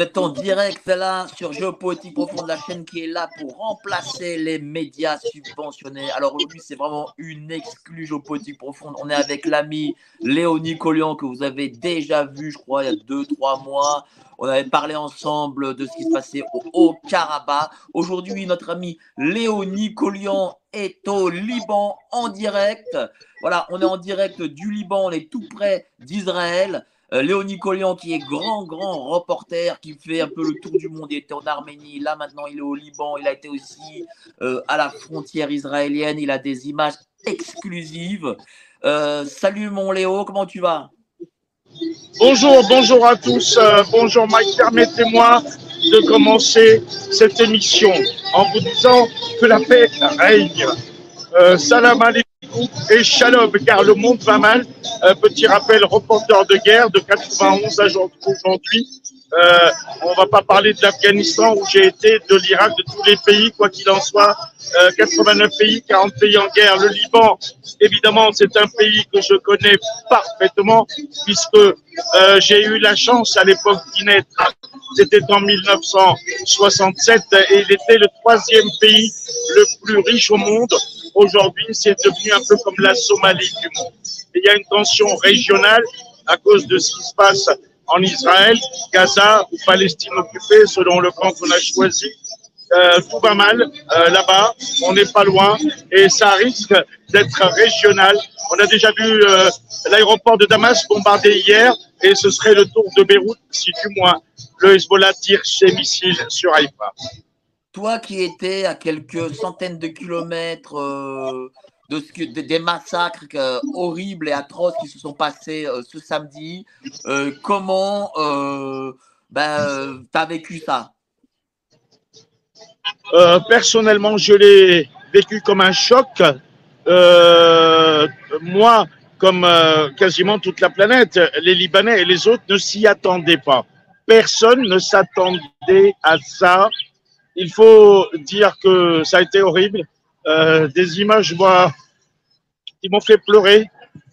Vous êtes en direct là sur Géopolitique Profonde, la chaîne qui est là pour remplacer les médias subventionnés. Alors aujourd'hui, c'est vraiment une exclue Géopolitique Profonde. On est avec l'ami Léonie Collian que vous avez déjà vu, je crois, il y a deux, trois mois. On avait parlé ensemble de ce qui se passait au Haut-Karabakh. Aujourd'hui, notre ami Léonie Collian est au Liban en direct. Voilà, on est en direct du Liban, on est tout près d'Israël. Euh, Léonie qui est grand, grand reporter, qui fait un peu le tour du monde. Il était en Arménie, là maintenant il est au Liban. Il a été aussi euh, à la frontière israélienne. Il a des images exclusives. Euh, salut mon Léo, comment tu vas? Bonjour, bonjour à tous. Bonjour Mike. Permettez-moi de commencer cette émission en vous disant que la paix règne. Salam alaikum et shalom, car le monde va mal. Petit rappel, reporter de guerre de 91 à aujourd'hui. Euh, on va pas parler de l'Afghanistan où j'ai été, de l'Irak, de tous les pays, quoi qu'il en soit. Euh, 89 pays, 40 pays en guerre. Le Liban, évidemment, c'est un pays que je connais parfaitement puisque euh, j'ai eu la chance à l'époque d'y naître. C'était en 1967 et il était le troisième pays le plus riche au monde. Aujourd'hui, c'est devenu un peu comme la Somalie du monde. Il y a une tension régionale à cause de ce qui se passe en Israël, Gaza ou Palestine occupée, selon le camp qu'on a choisi. Euh, tout va mal euh, là-bas, on n'est pas loin et ça risque d'être régional. On a déjà vu euh, l'aéroport de Damas bombardé hier et ce serait le tour de Beyrouth si du moins le Hezbollah tire ses missiles sur Haïfa. Toi qui étais à quelques centaines de kilomètres euh, des massacres euh, horribles et atroces qui se sont passés euh, ce samedi, comment ben, tu as vécu ça? Personnellement, je l'ai vécu comme un choc. Moi, comme quasiment toute la planète, les Libanais et les autres ne s'y attendaient pas. Personne ne s'attendait à ça. Il faut dire que ça a été horrible. Euh, des images, qui m'ont fait pleurer,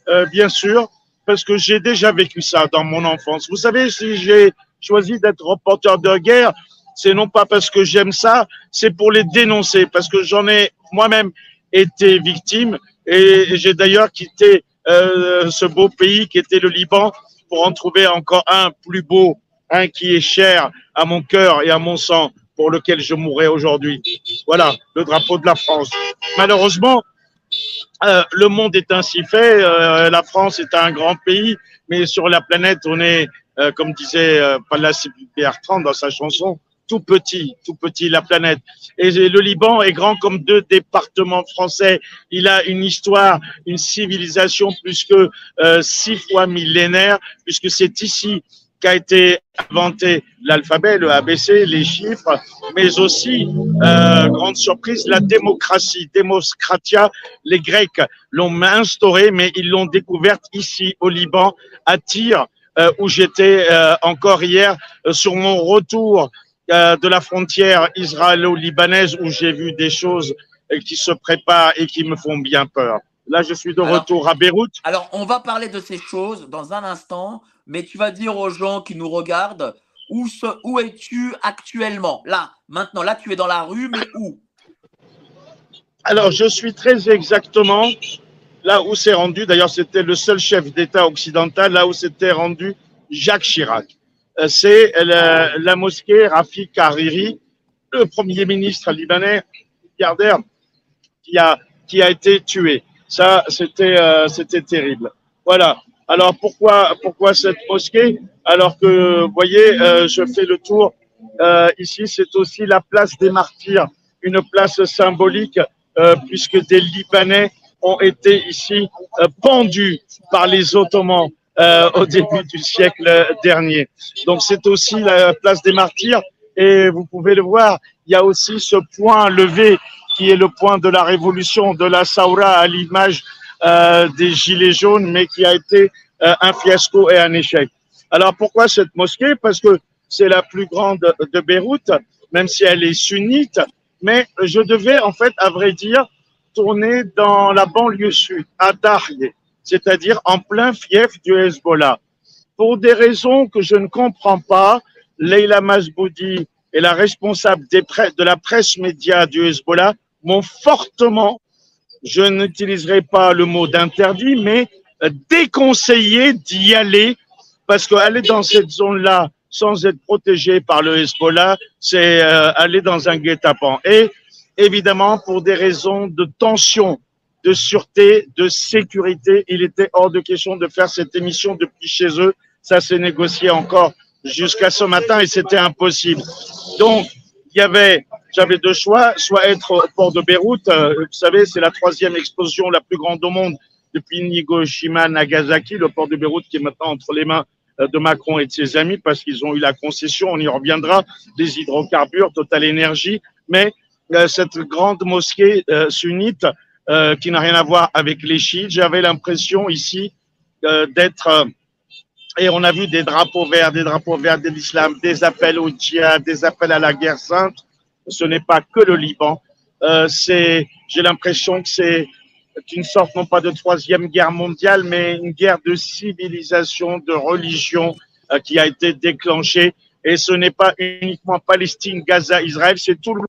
euh, bien sûr, parce que j'ai déjà vécu ça dans mon enfance. Vous savez, si j'ai choisi d'être reporter de guerre, c'est non pas parce que j'aime ça, c'est pour les dénoncer, parce que j'en ai moi-même été victime et j'ai d'ailleurs quitté euh, ce beau pays qui était le Liban pour en trouver encore un plus beau, un qui est cher à mon cœur et à mon sang, pour lequel je mourrai aujourd'hui. Voilà, le drapeau de la France. Malheureusement, euh, le monde est ainsi fait. Euh, la France est un grand pays, mais sur la planète, on est, euh, comme disait Pallas Bertrand dans sa chanson, tout petit, tout petit, la planète. Et le Liban est grand comme deux départements français. Il a une histoire, une civilisation plus que six fois millénaire, puisque c'est ici qu'a été inventé l'alphabet, le ABC, les chiffres, mais aussi, euh, grande surprise, la démocratie, démocratia. Les Grecs l'ont instaurée, mais ils l'ont découverte ici au Liban, à Tyr, euh, où j'étais euh, encore hier sur mon retour de la frontière israélo-libanaise, où j'ai vu des choses qui se préparent et qui me font bien peur. Là, je suis de Alors- retour à Beyrouth. Alors, on va parler de ces choses dans un instant, mais tu vas dire aux gens qui nous regardent où, se- où es-tu actuellement? Là, maintenant, là, tu es dans la rue, mais où? Alors, je suis très exactement là où s'est rendu, d'ailleurs, c'était le seul chef d'État occidental, là où s'était rendu Jacques Chirac. Euh, C'est la, la mosquée Rafik Hariri, le premier ministre libanais, milliardaire, qui a, qui a été tué. Ça, c'était euh, c'était terrible. Voilà. Alors pourquoi pourquoi cette mosquée? Alors que vous voyez, euh, je fais le tour. Euh, ici, c'est aussi la place des martyrs, une place symbolique euh, puisque des Libanais ont été ici euh, pendus par les Ottomans euh, au début du siècle dernier. Donc c'est aussi la place des martyrs et vous pouvez le voir, il y a aussi ce point levé qui est le point de la révolution de la Saoura à l'image euh, des Gilets jaunes, mais qui a été euh, un fiasco et un échec. Alors pourquoi cette mosquée? Parce que c'est la plus grande de Beyrouth, même si elle est sunnite, mais je devais en fait, à vrai dire, tourner dans la banlieue sud, à Darye, c'est-à-dire en plein fief du Hezbollah. Pour des raisons que je ne comprends pas, Leila Masboudi et la responsable de la presse média du Hezbollah m'ont fortement, je n'utiliserai pas le mot d'interdit, mais déconseillé d'y aller parce qu'aller dans cette zone-là sans être protégé par le Hezbollah, c'est euh, aller dans un guet-apens. Et évidemment, pour des raisons de tension, de sûreté, de sécurité, il était hors de question de faire cette émission depuis chez eux. Ça s'est négocié encore jusqu'à ce matin et c'était impossible. Donc, il y avait, j'avais deux choix, soit être au port de Beyrouth, euh, vous savez, c'est la troisième explosion la plus grande au monde depuis Hiroshima, Nagasaki, le port de Beyrouth qui est maintenant entre les mains euh, de Macron et de ses amis parce qu'ils ont eu la concession, on y reviendra, des hydrocarbures, Total Énergie, mais euh, cette grande mosquée euh, sunnite qui n'a rien à voir avec les chiites, j'avais l'impression ici d'être et on a vu des drapeaux verts, des drapeaux verts de l'islam, des appels au djihad, des appels à la guerre sainte. Ce n'est pas que le Liban. Euh, c'est, j'ai l'impression que c'est une sorte non pas de troisième guerre mondiale, mais une guerre de civilisation, de religion euh, qui a été déclenchée. Et ce n'est pas uniquement Palestine, Gaza, Israël, c'est tout le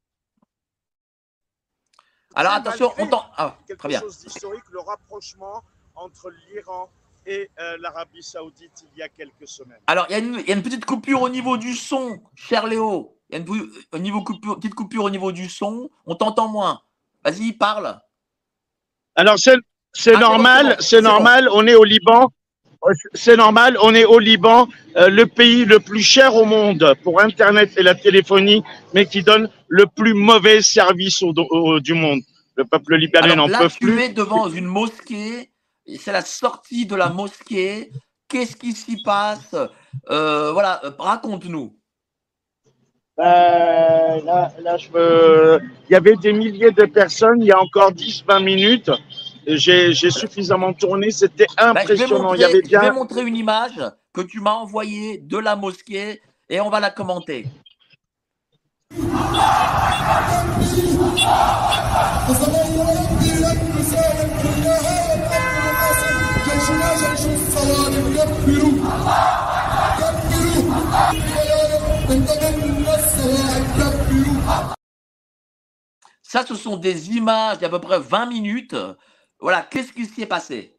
Alors attention, on t'en. Ah, quelque très bien. chose d'historique, le rapprochement entre l'Iran et euh, l'Arabie Saoudite il y a quelques semaines. Alors, il y, a une- il y a une petite coupure au niveau du son, cher Léo. Il y a une pou- au niveau coupure- petite coupure au niveau du son. On t'entend moins. Vas-y, parle. Alors c'est c'est Ah, c'est bon, normal, c'est bon, c'est c'est normal. On est au Liban. C'est normal. On est au Liban, euh, le pays le plus cher au monde pour Internet et la téléphonie, mais qui donne le plus mauvais service au, au- du monde. Le peuple libanais Alors n'en là, peut tu plus. es devant une mosquée. C'est la sortie de la mosquée. Qu'est-ce qui s'y passe? Euh, Voilà, raconte-nous. Euh, là, là, je veux- Il y avait des milliers de personnes il y a encore 10-20 minutes. J'ai j'ai suffisamment tourné, c'était Bah, je, vais impressionnant. Il y je vais montrer une image que tu m'as envoyée de la mosquée et on va la commenter. Ça, ce sont des images d'à peu près 20 minutes. Voilà, qu'est-ce qui s'est passé?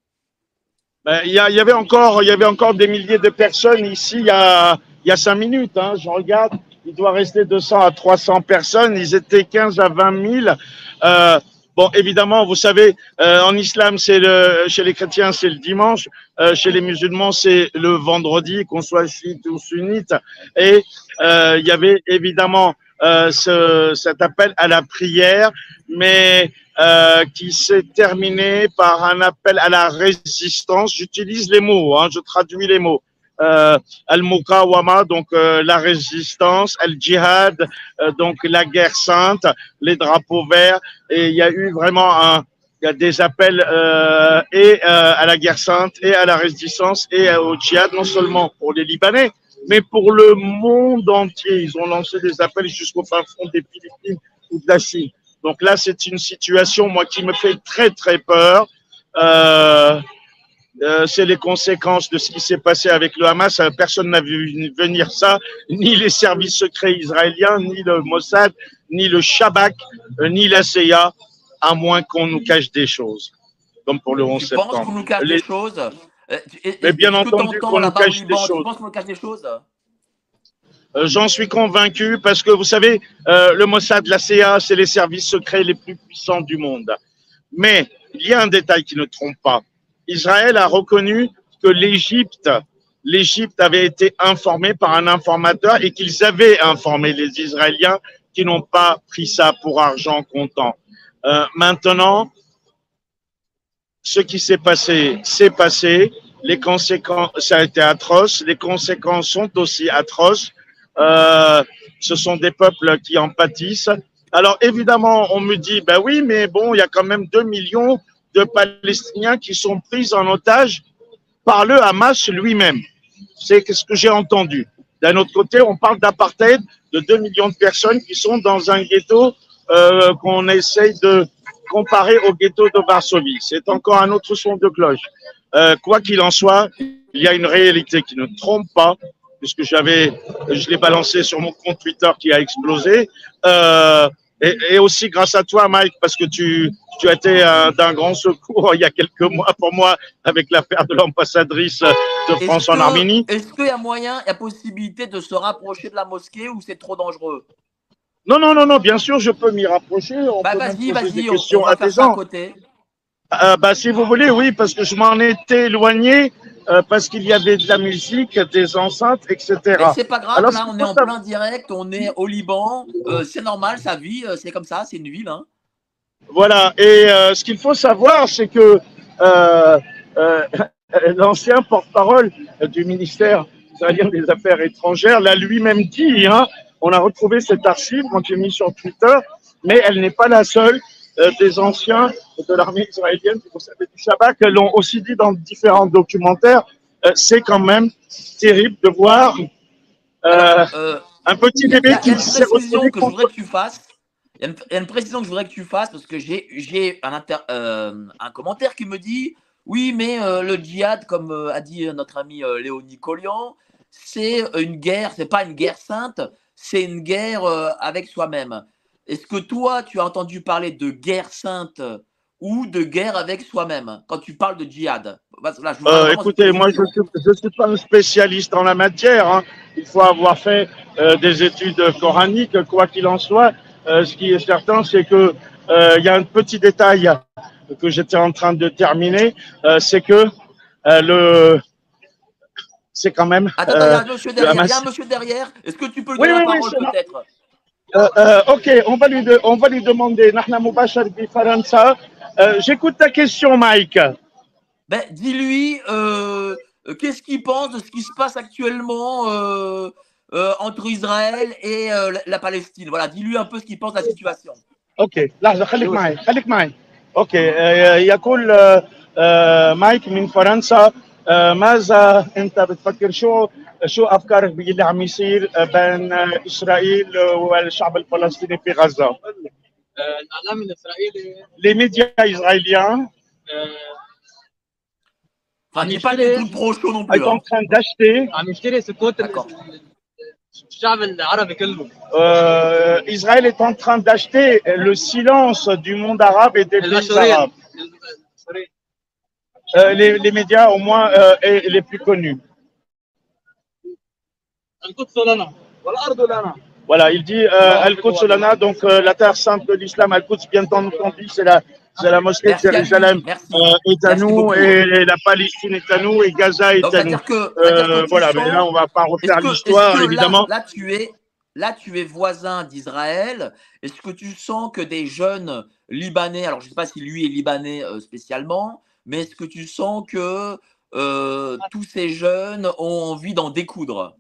Ben, il, y a, il y, avait encore, il y avait encore des milliers de personnes ici il y a, il y a 5 minutes. Hein, je regarde, il doit rester 200 à 300 personnes. Ils étaient 15 à 20 000. Euh, bon, évidemment, vous savez, euh, en islam, c'est le, chez les chrétiens, c'est le dimanche. Euh, chez les musulmans, c'est le vendredi, qu'on soit chiite ou sunnite. Et euh, il y avait évidemment euh, ce, cet appel à la prière, mais euh, qui s'est terminé par un appel à la résistance. J'utilise les mots, hein, je traduis les mots. Euh, Al-Mukawama, donc euh, la résistance, Al-Jihad, euh, donc la guerre sainte, les drapeaux verts. Et il y a eu vraiment un, il y a des appels euh, et euh, à la guerre sainte et à la résistance et au djihad, non seulement pour les Libanais, mais pour le monde entier. Ils ont lancé des appels jusqu'au fin fond des Philippines ou de la Chine. Donc là, c'est une situation, moi, qui me fait très, très peur. Euh, euh, c'est les conséquences de ce qui s'est passé avec le Hamas. Euh, Personne n'a vu venir ça, ni les services secrets israéliens, ni le Mossad, ni le Shabak, euh, ni la CIA, à moins qu'on nous cache des choses, comme pour le 11 Tu penses qu'on nous cache Les- des choses et- Mais bien entendu qu'on nous cache des Liban, Tu choses. penses qu'on nous cache des choses? Euh, J'en suis convaincu parce que vous savez, euh, le Mossad, la CIA, c'est les services secrets les plus puissants du monde. Mais il y a un détail qui ne trompe pas. Israël a reconnu que l'Égypte, l'Égypte avait été informée par un informateur et qu'ils avaient informé les Israéliens qui n'ont pas pris ça pour argent comptant. Euh, maintenant, ce qui s'est passé, s'est passé. Les conséquences, ça a été atroce. Les conséquences sont aussi atroces. Euh, ce sont des peuples qui en pâtissent. Alors évidemment, on me dit, ben oui, mais bon, il y a quand même 2 millions de Palestiniens qui sont pris en otage par le Hamas lui-même. C'est ce que j'ai entendu. D'un autre côté, on parle d'apartheid de 2 millions de personnes qui sont dans un ghetto euh, qu'on essaye de comparer au ghetto de Varsovie. C'est encore un autre son de cloche. Euh, quoi qu'il en soit, il y a une réalité qui ne trompe pas, puisque j'avais, je l'ai balancé sur mon compte Twitter qui a explosé. Euh, et, et, aussi grâce à toi, Mike, parce que tu, tu as été d'un grand secours il y a quelques mois pour moi avec l'affaire de l'ambassadrice de France que, en Arménie. Est-ce qu'il y a moyen, il y a possibilité de se rapprocher de la mosquée ou c'est trop dangereux? Non, non, non, non, bien sûr, je peux m'y rapprocher. On bah, vas-y, vas-y, on, va à faire ça à côté. Euh, bah, si vous voulez, oui, parce que je m'en étais éloigné euh, parce qu'il y avait de la musique, des enceintes, etc. C'est pas grave, Alors, là on est en ça- plein direct, on est au Liban, euh, c'est normal, ça vit, euh, c'est comme ça, c'est une ville. Hein. Voilà. Et euh, ce qu'il faut savoir, c'est que euh, euh, l'ancien porte-parole du ministère israélien des Affaires étrangères l'a lui-même dit. Hein, on a retrouvé cette archive, moi j'ai mis sur Twitter, mais elle n'est pas la seule. Euh, des anciens de l'armée israélienne, vous savez, du Shabbat, l'ont aussi dit dans différents documentaires. Euh, c'est quand même terrible de voir euh, un petit bébé qui s'est retrouvé que je voudrais que tu fasses. Il y, a une, il y a une précision que je voudrais que tu fasses parce que j'ai un, inter- euh, un commentaire qui me dit oui, mais euh, le djihad, comme euh, a dit notre ami Léonie Collian, c'est une guerre, c'est pas une guerre sainte, c'est une guerre avec soi-même. Est-ce que toi, tu as entendu parler de guerre sainte ou de guerre avec soi-même quand tu parles de djihad? Là, je Euh, écoutez, moi, je ne suis, pas un spécialiste en la matière. hein. Il faut avoir fait euh, des études coraniques, quoi qu'il en soit. Euh, ce qui est certain, c'est que il y a un petit détail que j'étais en train de terminer, c'est que le, c'est quand même. Attends, il y a un monsieur derrière. Est-ce que tu peux lui Oui, donner oui, la oui, parole c'est moi. peut-être? Euh, euh, ok, on va lui, de- on va lui demander. Nahna Mubashar bi Faransa. Euh, J'écoute ta question, Mike. Ben, dis-lui, euh, euh, qu'est-ce qu'il pense de ce qui se passe actuellement euh, euh, entre Israël et euh, la, la Palestine Voilà, dis-lui un peu ce qu'il pense de la situation. اوكي لحظه خليك معي خليك معي اوكي آه، يقول آه، آه، مايك من فرنسا آه، ماذا انت بتفكر شو شو افكارك باللي عم يصير آه، بين آه، اسرائيل والشعب الفلسطيني في غزه؟ آه، الاعلام الاسرائيلي Les médias israéliens آه، Enfin, عم dis pas des يشتري trucs trop chauds non sont plus. en hein. train d'acheter. عم يشتري سكوت ال- D'accord. الشعب العربي كله euh, Israël est en train d'acheter le silence du monde arabe et des pays المشهورين arabes. المشهورين. Euh, les, les médias au moins euh, et les plus connus. Voilà, il dit euh, Al-Quds Lana, donc euh, la terre sainte de l'islam, Al-Quds, bien entendu, c'est la, c'est la mosquée de Merci. Jérusalem Merci. euh, est à Merci nous, et la Palestine est à nous, et Gaza est Donc, à nous. c'est-à-dire que, Euh, voilà, mais là, on va pas refaire l'histoire, évidemment. Là, là, tu es, là, tu es voisin d'Israël. Est-ce que tu sens que des jeunes Libanais, alors je ne sais pas si lui est Libanais euh, spécialement, mais est-ce que tu sens que euh, tous ces jeunes ont envie d'en découdre?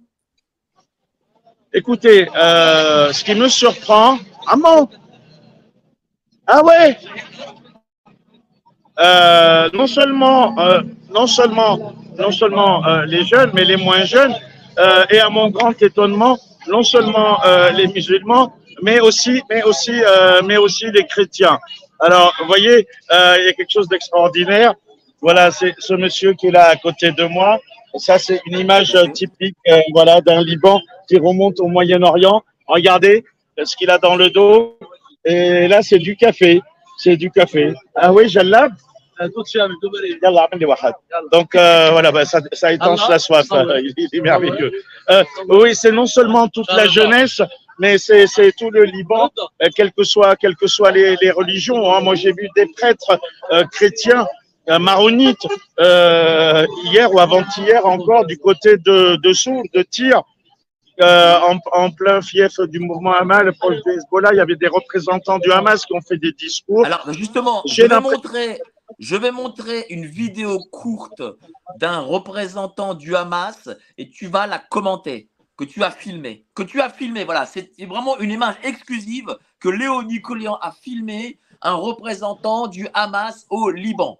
Écoutez, euh, ce qui me surprend, ah Ah ouais Euh, non seulement, euh, non seulement, non seulement les jeunes, mais les moins jeunes, et à mon grand étonnement, non seulement les musulmans, mais aussi, mais aussi, mais aussi les chrétiens. Alors, vous voyez, il y a quelque chose d'extraordinaire. Voilà, c'est ce monsieur qui est là à côté de moi. Ça, c'est une image euh, typique euh, voilà, d'un Liban qui remonte au Moyen-Orient. Regardez euh, ce qu'il a dans le dos. Et là, c'est du café. C'est du café. Ah oui, Jallab donc voilà, bah, ça, étanche la soif. Il, est merveilleux. Oui, c'est non seulement toute la jeunesse, mais c'est tout le Liban, quelles que soient les, religions. Hein. Moi, j'ai vu des prêtres chrétiens maronite euh, hier ou avant-hier encore du côté de, de de Tyr, euh, en, en plein fief du mouvement Hamas, proche du Hezbollah. Il y avait des représentants du Hamas qui ont fait des discours. Alors justement, J'ai je vais, l'impression- montrer, je vais montrer une vidéo courte d'un représentant du Hamas et tu vas la commenter, que tu as filmé. Que tu as filmé, voilà. C'est vraiment une image exclusive que Léo Nicolian a filmé, un représentant du Hamas au Liban.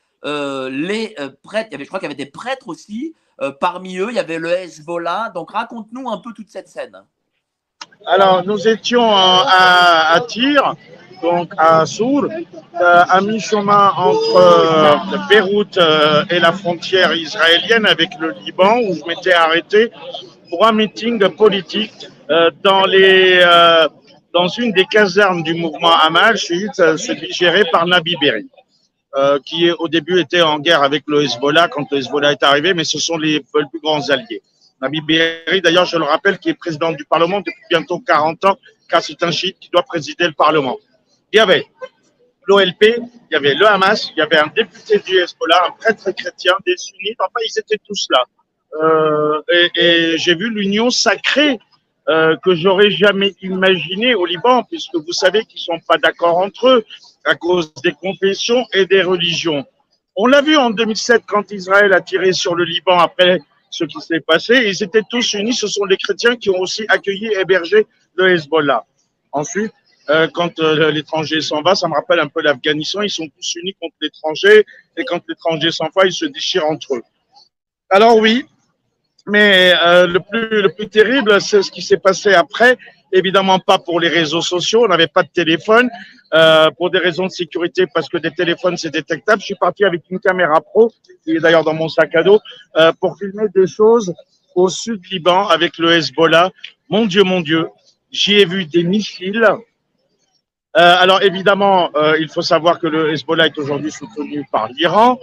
les euh, prêtres, il y avait, je crois qu'il y avait des prêtres aussi, euh, parmi eux, il y avait le Hezbollah. Donc, raconte-nous un peu toute cette scène. Alors, nous étions à, à Tyr, donc à Sour, euh, à mi-chemin entre euh, Beyrouth euh, et la frontière israélienne avec le Liban, où je m'étais arrêté pour un meeting politique euh, dans, euh, une des casernes du mouvement Hamas, euh, celui géré par Nabi Berri. Euh, qui au début était en guerre avec le Hezbollah quand le Hezbollah est arrivé, mais ce sont les, plus grands alliés. Nabi Berri, d'ailleurs, je le rappelle, qui est président du Parlement depuis bientôt 40 ans, car c'est un chiite qui doit présider le Parlement. Il y avait l'OLP, il y avait le Hamas, il y avait un député du Hezbollah, un prêtre chrétien, des sunnites, enfin, ils étaient tous là. Euh, et et j'ai vu l'union sacrée euh, que j'aurais jamais imaginée au Liban, puisque vous savez qu'ils sont pas d'accord entre eux à cause des confessions et des religions. On l'a vu en 2007 quand Israël a tiré sur le Liban après ce qui s'est passé. Ils étaient tous unis. Ce sont les chrétiens qui ont aussi accueilli et hébergé le Hezbollah. Ensuite, euh, quand euh, l'étranger s'en va, ça me rappelle un peu l'Afghanistan. Ils sont tous unis contre l'étranger. Et quand l'étranger s'en va, ils se déchirent entre eux. Alors oui, mais euh, le, plus, le plus terrible, c'est ce qui s'est passé après. Évidemment pas pour les réseaux sociaux. On n'avait pas de téléphone. Euh, pour des raisons de sécurité, parce que des téléphones, c'est détectable. Je suis parti avec une caméra pro, qui est d'ailleurs dans mon sac à dos, euh, pour filmer des choses au sud Liban avec le Hezbollah. Mon Dieu, mon Dieu, j'y ai vu des missiles. Euh, alors évidemment, il faut savoir que le Hezbollah est aujourd'hui soutenu par l'Iran,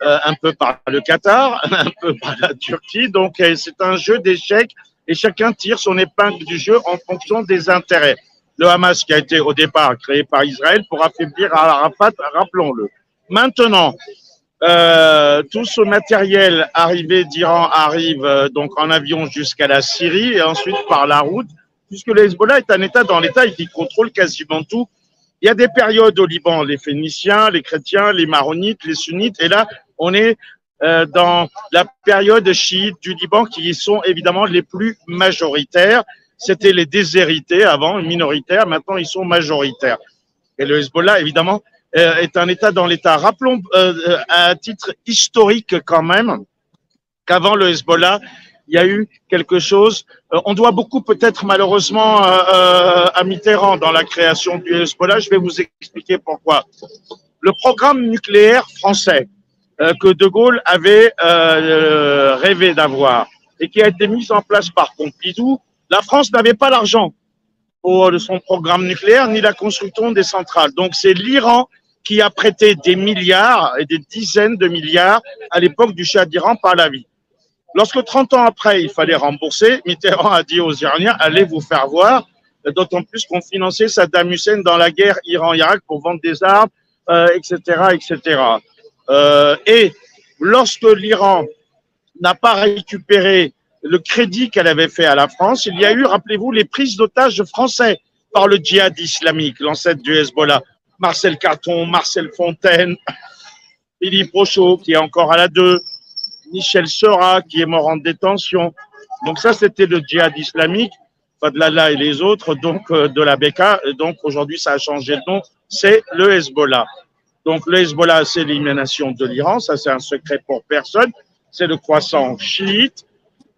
un peu par le Qatar, un peu par la Turquie. Donc c'est un jeu d'échecs et chacun tire son épingle du jeu en fonction des intérêts le Hamas qui a été au départ créé par Israël pour affaiblir Arafat, rappelons-le. Maintenant, euh, tout ce matériel arrivé d'Iran arrive euh, donc en avion jusqu'à la Syrie et ensuite par la route, puisque le Hezbollah est un État dans l'État et qui contrôle quasiment tout. Il y a des périodes au Liban, les Phéniciens, les chrétiens, les maronites, les sunnites, et là, on est euh, dans la période chiite du Liban qui sont évidemment les plus majoritaires c'était les déshérités avant, minoritaires, maintenant ils sont majoritaires. Et le Hezbollah, évidemment, euh, est un État dans l'État. Rappelons euh, à titre historique quand même qu'avant le Hezbollah, il y a eu quelque chose. Euh, on doit beaucoup peut-être malheureusement euh, euh, à Mitterrand dans la création du Hezbollah. Je vais vous expliquer pourquoi. Le programme nucléaire français euh, que De Gaulle avait euh, rêvé d'avoir et qui a été mis en place par Pompidou, la France n'avait pas l'argent pour son programme nucléaire ni la construction des centrales. Donc c'est l'Iran qui a prêté des milliards et des dizaines de milliards à l'époque du Shah d'Iran par la vie. Lorsque 30 ans après, il fallait rembourser, Mitterrand a dit aux Iraniens, allez vous faire voir, d'autant plus qu'on finançait Saddam Hussein dans la guerre Iran-Irak pour vendre des armes, euh, etc., etc. Euh, et lorsque l'Iran n'a pas récupéré le crédit qu'elle avait fait à la France, il y a eu, rappelez-vous, les prises d'otages français par le djihad islamique, l'ancêtre du Hezbollah. Marcel Carton, Marcel Fontaine, Philippe Rochaud, qui est encore à la 2, Michel Sera, qui est mort en détention. Donc ça, c'était le djihad islamique, Fadlallah et les autres, donc euh, de la Beka. Donc aujourd'hui, ça a changé de nom, c'est le Hezbollah. Donc le Hezbollah, c'est l'élimination de l'Iran, ça c'est un secret pour personne. C'est le croissant chiite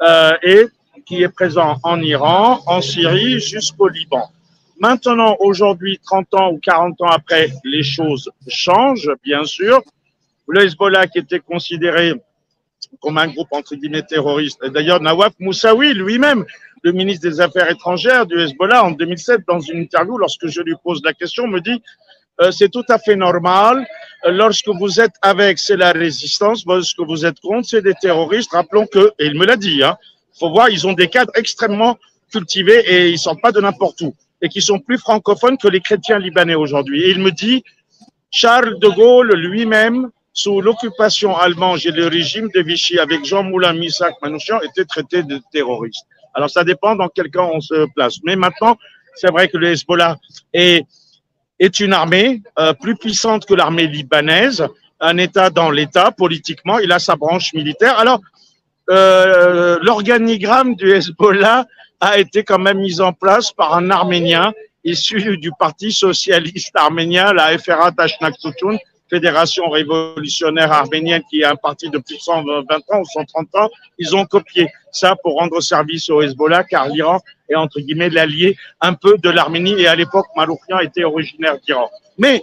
euh, et qui est présent en Iran, en Syrie, jusqu'au Liban. Maintenant, aujourd'hui, 30 ans ou 40 ans après, les choses changent, bien sûr. le Hezbollah qui était considéré comme un groupe entre guillemets terroriste. Et D'ailleurs, Nawaf Moussaoui lui-même, le ministre des Affaires étrangères du Hezbollah en 2007, dans une interview, lorsque je lui pose la question, me dit c'est tout à fait normal. Euh, Lorsque vous êtes avec, c'est la résistance. Lorsque vous êtes contre, c'est des terroristes. Rappelons que, et il me l'a dit, hein, faut voir, ils ont des cadres extrêmement cultivés et ils sortent pas de n'importe où et qui sont plus francophones que les chrétiens libanais aujourd'hui. Et il me dit, Charles de Gaulle lui-même, sous l'occupation allemande et le régime de Vichy avec Jean Moulin, Missak, Manouchian, était traité de terroriste. Alors ça dépend dans quel camp on se place. Mais maintenant, c'est vrai que le Hezbollah est, est une armée euh, plus puissante que l'armée libanaise, un État dans l'État politiquement. Il a sa branche militaire. Alors, euh, l'organigramme du Hezbollah a été quand même mis en place par un Arménien issu du Parti socialiste arménien, la FRA Tashnak Tutun, Fédération révolutionnaire arménienne, qui est un parti de plus de 120 ans ou 130 ans. Ils ont copié ça pour rendre service au Hezbollah, car l'Iran est entre guillemets l'allié un peu de l'Arménie. Et à l'époque, Maloukian était originaire d'Iran. Mais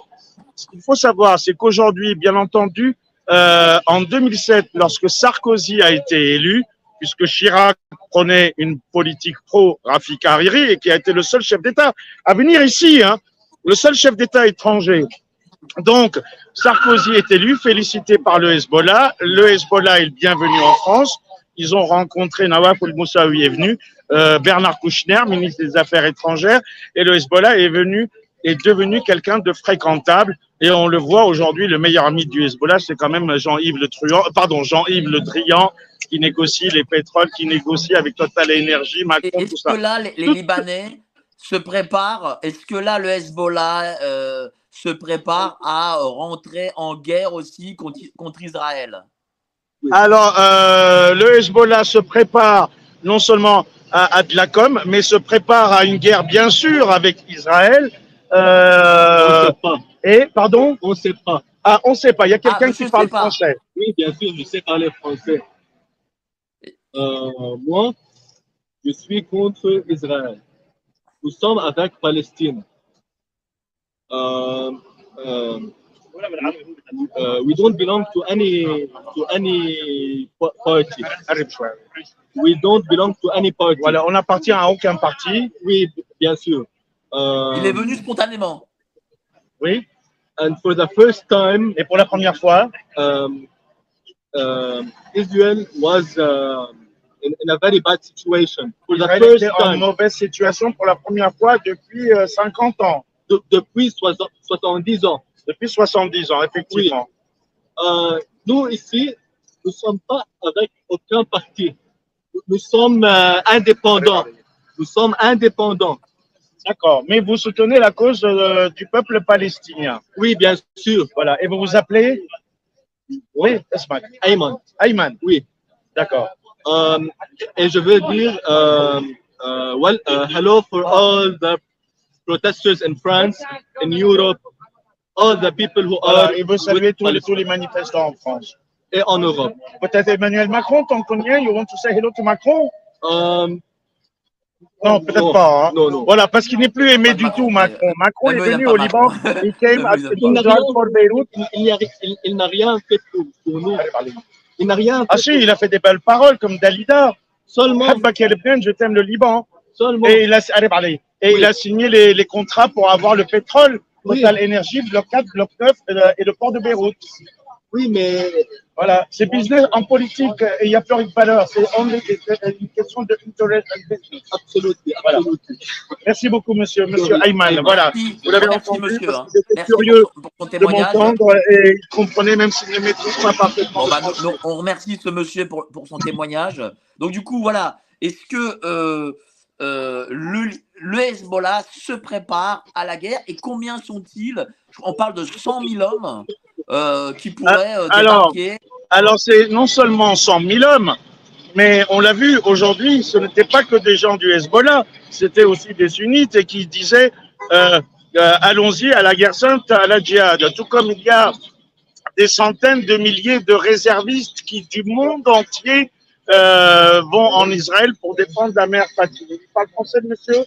ce qu'il faut savoir, c'est qu'aujourd'hui, bien entendu, euh, en 2007, lorsque Sarkozy a été élu, puisque Chirac prenait une politique pro-Rafik Hariri et qui a été le seul chef d'État à venir ici, hein, le seul chef d'État étranger. Donc, Sarkozy est élu, félicité par le Hezbollah. Le Hezbollah est le bienvenu en France. Ils ont rencontré Nawaf El Moussaoui est venu, euh, Bernard Kouchner, ministre des Affaires étrangères, et le Hezbollah est venu est devenu quelqu'un de fréquentable. Et on le voit aujourd'hui, le meilleur ami du Hezbollah, c'est quand même Jean-Yves Le Truand, pardon, Jean-Yves Le Drian, qui négocie les pétroles, qui négocie avec Total Energy, Et Macron, tout Est-ce ça. que là, les, Libanais se préparent Est-ce que là, le Hezbollah euh, se prépare à rentrer en guerre aussi contre, contre Israël? Alors, euh, le Hezbollah se prépare non seulement à, à de la com, mais se prépare à une guerre, bien sûr, avec Israël. On Euh, sait pas. et, pardon? On sait pas. Ah, on sait pas, il y a quelqu'un monsieur qui parle français. Oui, bien sûr, je sais parler français. Euh, moi, je suis contre Israël. Nous sommes avec Palestine. Euh, euh, uh, we don't belong to any to any pa- party. We don't belong to any party. Voilà, on n'appartient à aucun parti. Oui, bien sûr. Euh, Il est venu spontanément. Oui. And for the first time, Et pour la première fois, um, um, Israel was uh, in, in a very bad situation. For the Israël first était en time, mauvaise situation pour la première fois depuis euh, 50 ans. de- depuis soixante- 70 ans. Depuis 70 ans, effectivement. Euh, nous, ici, nous ne sommes pas avec aucun parti. Nous- sommes euh, indépendants. Nous sommes indépendants. D'accord. Mais vous soutenez la cause euh, du peuple palestinien. Oui, bien sûr. Voilà. Et vous vous appelez? Oui. Ayman. Ayman. Oui. D'accord. Um, et je veux dire, um, uh, well, uh, hello for all the protesters in France, in Europe, all the people who are Voilà. Il veut saluer tous les, Palestine tous les manifestants en France. et en Europe. Peut-être Emmanuel Macron, t'en connais You want to say hello to Macron Um, Non, peut-être non, pas. hein. Non, non. Voilà, parce qu'il n'est plus aimé Pas du Macron, tout, Macron. Macron Même est venu au pas Liban. Macron. Il came Il n'a pas rien, Israel for Beirut. il, il n'a ri- il- il n'a rien fait pour, pour nous. Il n'a rien fait Ah si, il a fait des belles paroles comme Dalida. seulement, El je t'aime le Liban. seulement. Et il a, allez, allez. Et Oui. il a signé les, les contrats pour avoir le pétrole. Oui. Total Energy, bloc 4, bloc 9 et le, et le port de Beyrouth. Oui, mais Voilà, c'est business en politique et il n'y a plus rien de valeur. C'est une question de interest business. absolument, Voilà. Merci beaucoup, monsieur, monsieur Ayman. Voilà, Merci, vous l'avez merci entendu monsieur. parce hein. que j'étais Merci curieux pour, pour ton de m'entendre et il comprenait même s'il ne maîtrise pas parfaitement. Bon, bah, nous- français. nous- on remercie ce monsieur pour, pour son témoignage. Donc, du coup, voilà. Est-ce que euh, euh, le, le Hezbollah se prépare à la guerre et combien sont-ils? On parle de 100 000 hommes euh, qui pourraient euh, alors, débarquer. Alors, c'est non seulement 100 000 hommes, mais on l'a vu aujourd'hui, ce n'était pas que des gens du Hezbollah, c'était aussi des sunnites et qui disaient euh, euh, allons-y à la guerre sainte, à la djihad. Tout comme il y a des centaines de milliers de réservistes qui, du monde entier, euh, vont en Israël pour défendre la mer Fatih. Il parle français, monsieur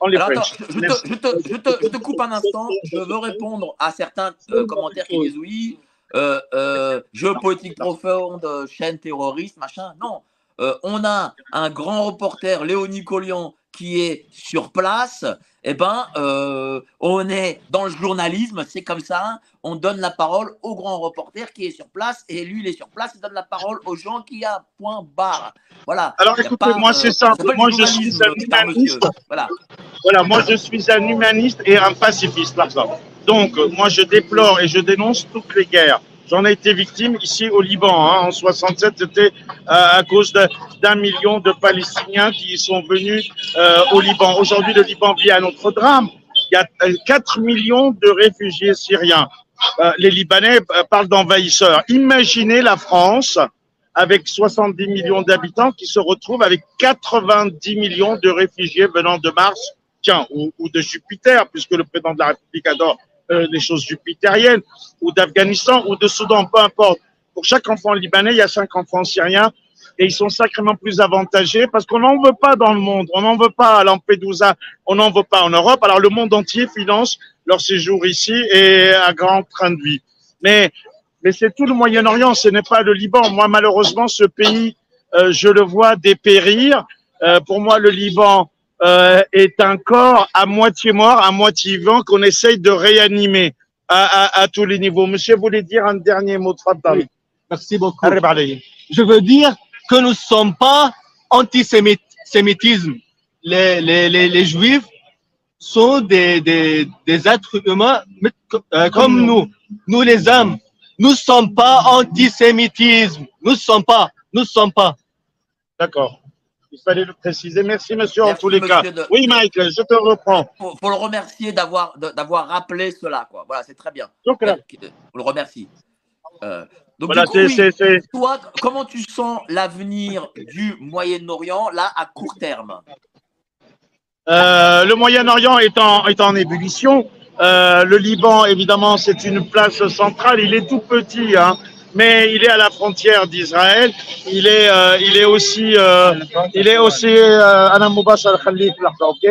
On les Alors, attends, je, te, je, te, je, te, je te coupe un instant. Je veux répondre à certains euh, commentaires qui disent oui. euh, euh, géopolitique profonde, euh, chaîne terroriste, machin. Non. Euh, on a un grand reporter, Léonie Collion, qui est sur place. Eh ben, euh, on est dans le journalisme, c'est comme ça. On donne la parole au grand reporter qui est sur place et lui, il est sur place, il donne la parole aux gens qui a point barre. Voilà. Alors écoutez, pas, moi euh, c'est ça simple. Moi je suis un humaniste. Voilà. Voilà, moi je suis un humaniste et un pacifiste, par exemple. Donc, euh, moi je déplore et je dénonce toutes les guerres. J'en ai été victime ici au Liban. hein. En 67, c'était euh, à cause d'un million de Palestiniens qui sont venus euh, au Liban. Aujourd'hui, le Liban vit un autre drame. Il y a euh, 4 millions de réfugiés syriens. Euh, les Libanais euh, parlent d'envahisseurs. Imaginez la France avec 70 millions d'habitants qui se retrouvent avec 90 millions de réfugiés venant de Mars, tiens, ou, ou de Jupiter, puisque le président de la République adore euh, les choses jupitériennes, ou d'Afghanistan, ou de Soudan, peu importe. Pour chaque enfant libanais, il y a cinq enfants syriens, et ils sont sacrément plus avantagés parce qu'on n'en veut pas dans le monde, on n'en veut pas à Lampedusa, on n'en veut pas en Europe. Alors le monde entier finance leur séjour ici et à grand train de vie. Mais mais c'est tout le Moyen-Orient, ce n'est pas le Liban. Moi, malheureusement, ce pays, euh, je le vois dépérir. Euh, pour moi, le Liban euh, est un corps à moitié mort, à moitié vivant, qu'on essaye de réanimer à, à, à tous les niveaux. Monsieur voulait dire un dernier mot Fattah. Merci beaucoup. Je veux dire que nous ne sommes pas antisémitisme. Les, les, les, les juifs sont des, des, des êtres humains euh, comme nous. Nous les âmes. Nous ne sommes pas antisémitisme. Nous ne sommes pas. Nous ne sommes pas. D'accord. Il fallait le préciser. Merci, monsieur, en tous les cas. de- Oui, Mike, je te reprends. Faut, faut le remercier d'avoir d'avoir rappelé cela, quoi. Voilà, c'est très bien. Donc, là, On le remercie. Euh, donc, voilà, coup, oui, toi, comment tu sens l'avenir du Moyen-Orient, là, à court terme? Euh, le Moyen-Orient est en, est en ébullition. Euh, le Liban, évidemment, c'est une place centrale. Il est tout petit, hein, mais il est à la frontière d'Israël. Il est, euh, il est aussi, euh, il est aussi. euh, Anna Mubashar Khalif, ok?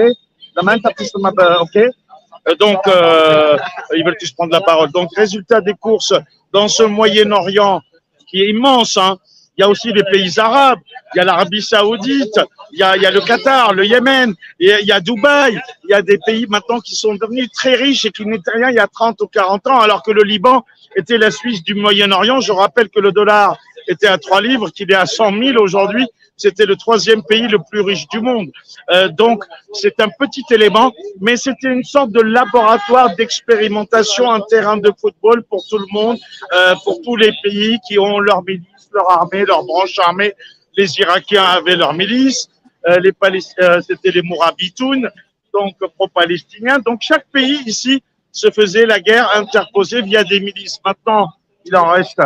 Ok? Euh, Donc, euh, ils veulent tous prendre la parole. Donc, résultat des courses dans ce Moyen-Orient qui est immense. Hein. Il y a aussi les pays arabes. Il y a l'Arabie Saoudite. Il y a, il y a le Qatar, le Yémen. Il y a Dubaï. Il y a des pays maintenant qui sont devenus très riches et qui n'étaient rien il y a 30 ou 40 ans, alors que le Liban était la Suisse du Moyen-Orient. Je rappelle que le dollar était à 3 livres, qu'il est à 100 000 aujourd'hui. C'était le troisième pays le plus riche du monde. Euh, donc, c'est un petit élément, mais c'était une sorte de laboratoire d'expérimentation, un terrain de football pour tout le monde, euh, pour tous les pays qui ont leur milice, leur armée, leur branche armée. Les Irakiens avaient leur milice, euh, les euh, c'était les Mourabitoun, donc pro-palestiniens. Donc, chaque pays ici se faisait la guerre interposée via des milices. Maintenant, il en reste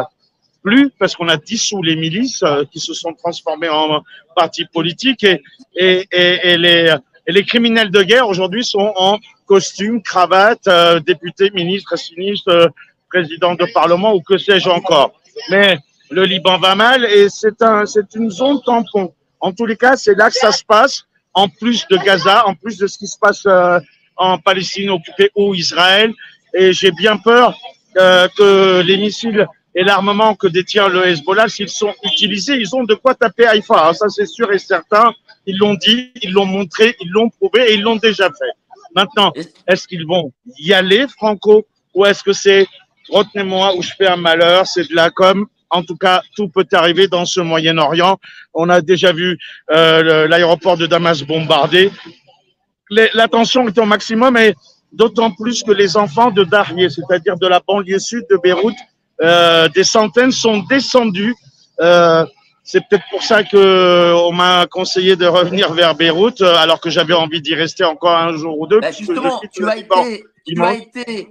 plus parce qu'on a dissous les milices euh, qui se sont transformées en partis politiques et, les, criminels de guerre aujourd'hui sont en costume, cravate, euh, députés, ministres, sinistres, euh, président de parlement ou que sais-je encore. Mais le Liban va mal et c'est une zone tampon. En tous les cas, c'est là que ça se passe, en plus de Gaza, en plus de ce qui se passe euh, en Palestine occupée ou Israël. Et j'ai bien peur euh, que les missiles et l'armement que détient le Hezbollah, s'ils sont utilisés, ils ont de quoi taper Haïfa. hein, ça, c'est sûr et certain. Ils l'ont dit, ils l'ont montré, ils l'ont prouvé et ils l'ont déjà fait. Maintenant, est-ce qu'ils vont y aller, Franco, ou est-ce que c'est retenez-moi ou je fais un malheur, c'est de la com. En tout cas, tout peut arriver dans ce Moyen-Orient. On a déjà vu euh, l'aéroport de Damas bombardé. Les- La tension est au maximum et d'autant plus que les enfants de Darrié, c'est-à-dire de la banlieue sud de Beyrouth, euh, des centaines sont descendus. Euh, c'est peut-être pour ça que on m'a conseillé de revenir vers Beyrouth, euh, alors que j'avais envie d'y rester encore un jour ou deux. Bah, justement, tu as été, tu as été,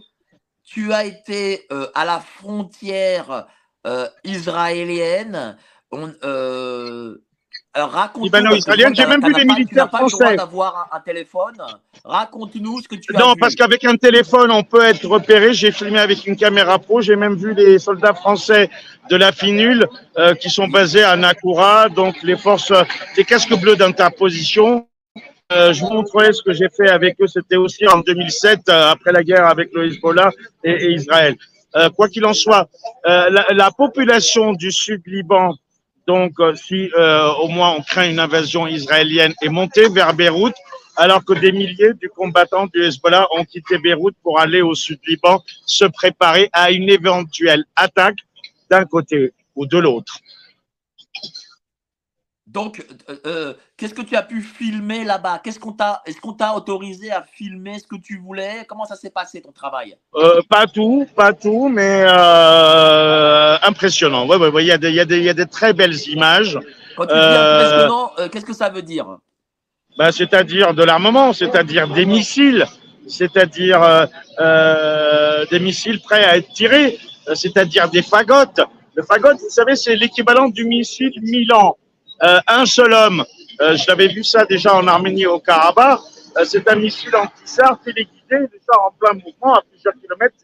tu as été euh, à la frontière euh, israélienne. On, euh, alors raconte-nous. je vois j'ai même vu des pas- Tu n'as militaires pas le droit français. d'avoir un, un téléphone. Raconte-nous ce que tu as Non, vu. parce qu'avec un téléphone, on peut être repéré. J'ai filmé avec une caméra pro. J'ai même vu les soldats français de la FINUL euh, qui sont basés à Nakura, donc les forces, des casques bleus d'interposition. Euh, je vous montrerai ce que j'ai fait avec eux. C'était aussi en 2007, euh, après la guerre avec le Hezbollah et, et Israël. Quoi qu'il en soit, la, la population du sud Liban, donc euh, si euh, au moins on craint une invasion israélienne, est montée vers Beyrouth, alors que des milliers de combattants du Hezbollah ont quitté Beyrouth pour aller au sud Liban se préparer à une éventuelle attaque d'un côté ou de l'autre. Donc, euh, euh, qu'est-ce que tu as pu filmer là-bas? Qu'est-ce qu'on t'a, est-ce qu'on t'a autorisé à filmer ce que tu voulais? Comment ça s'est passé ton travail? Euh, pas tout, pas tout, mais euh, impressionnant. Ouais, ouais, ouais, il y a des, il y a des, il y a des très belles images. Quand tu dis impressionnant, qu'est-ce que ça veut dire? Ben, c'est-à-dire de l'armement, c'est-à-dire des missiles, c'est-à-dire des missiles prêts à être tirés, c'est-à-dire des fagottes. Le fagot, vous savez, c'est l'équivalent du missile Milan. Euh, un seul homme. Euh, je l'avais vu ça déjà en Arménie au Karabakh. Euh, c'est un missile anti-char téléguidé, le char en plein mouvement à plusieurs kilomètres.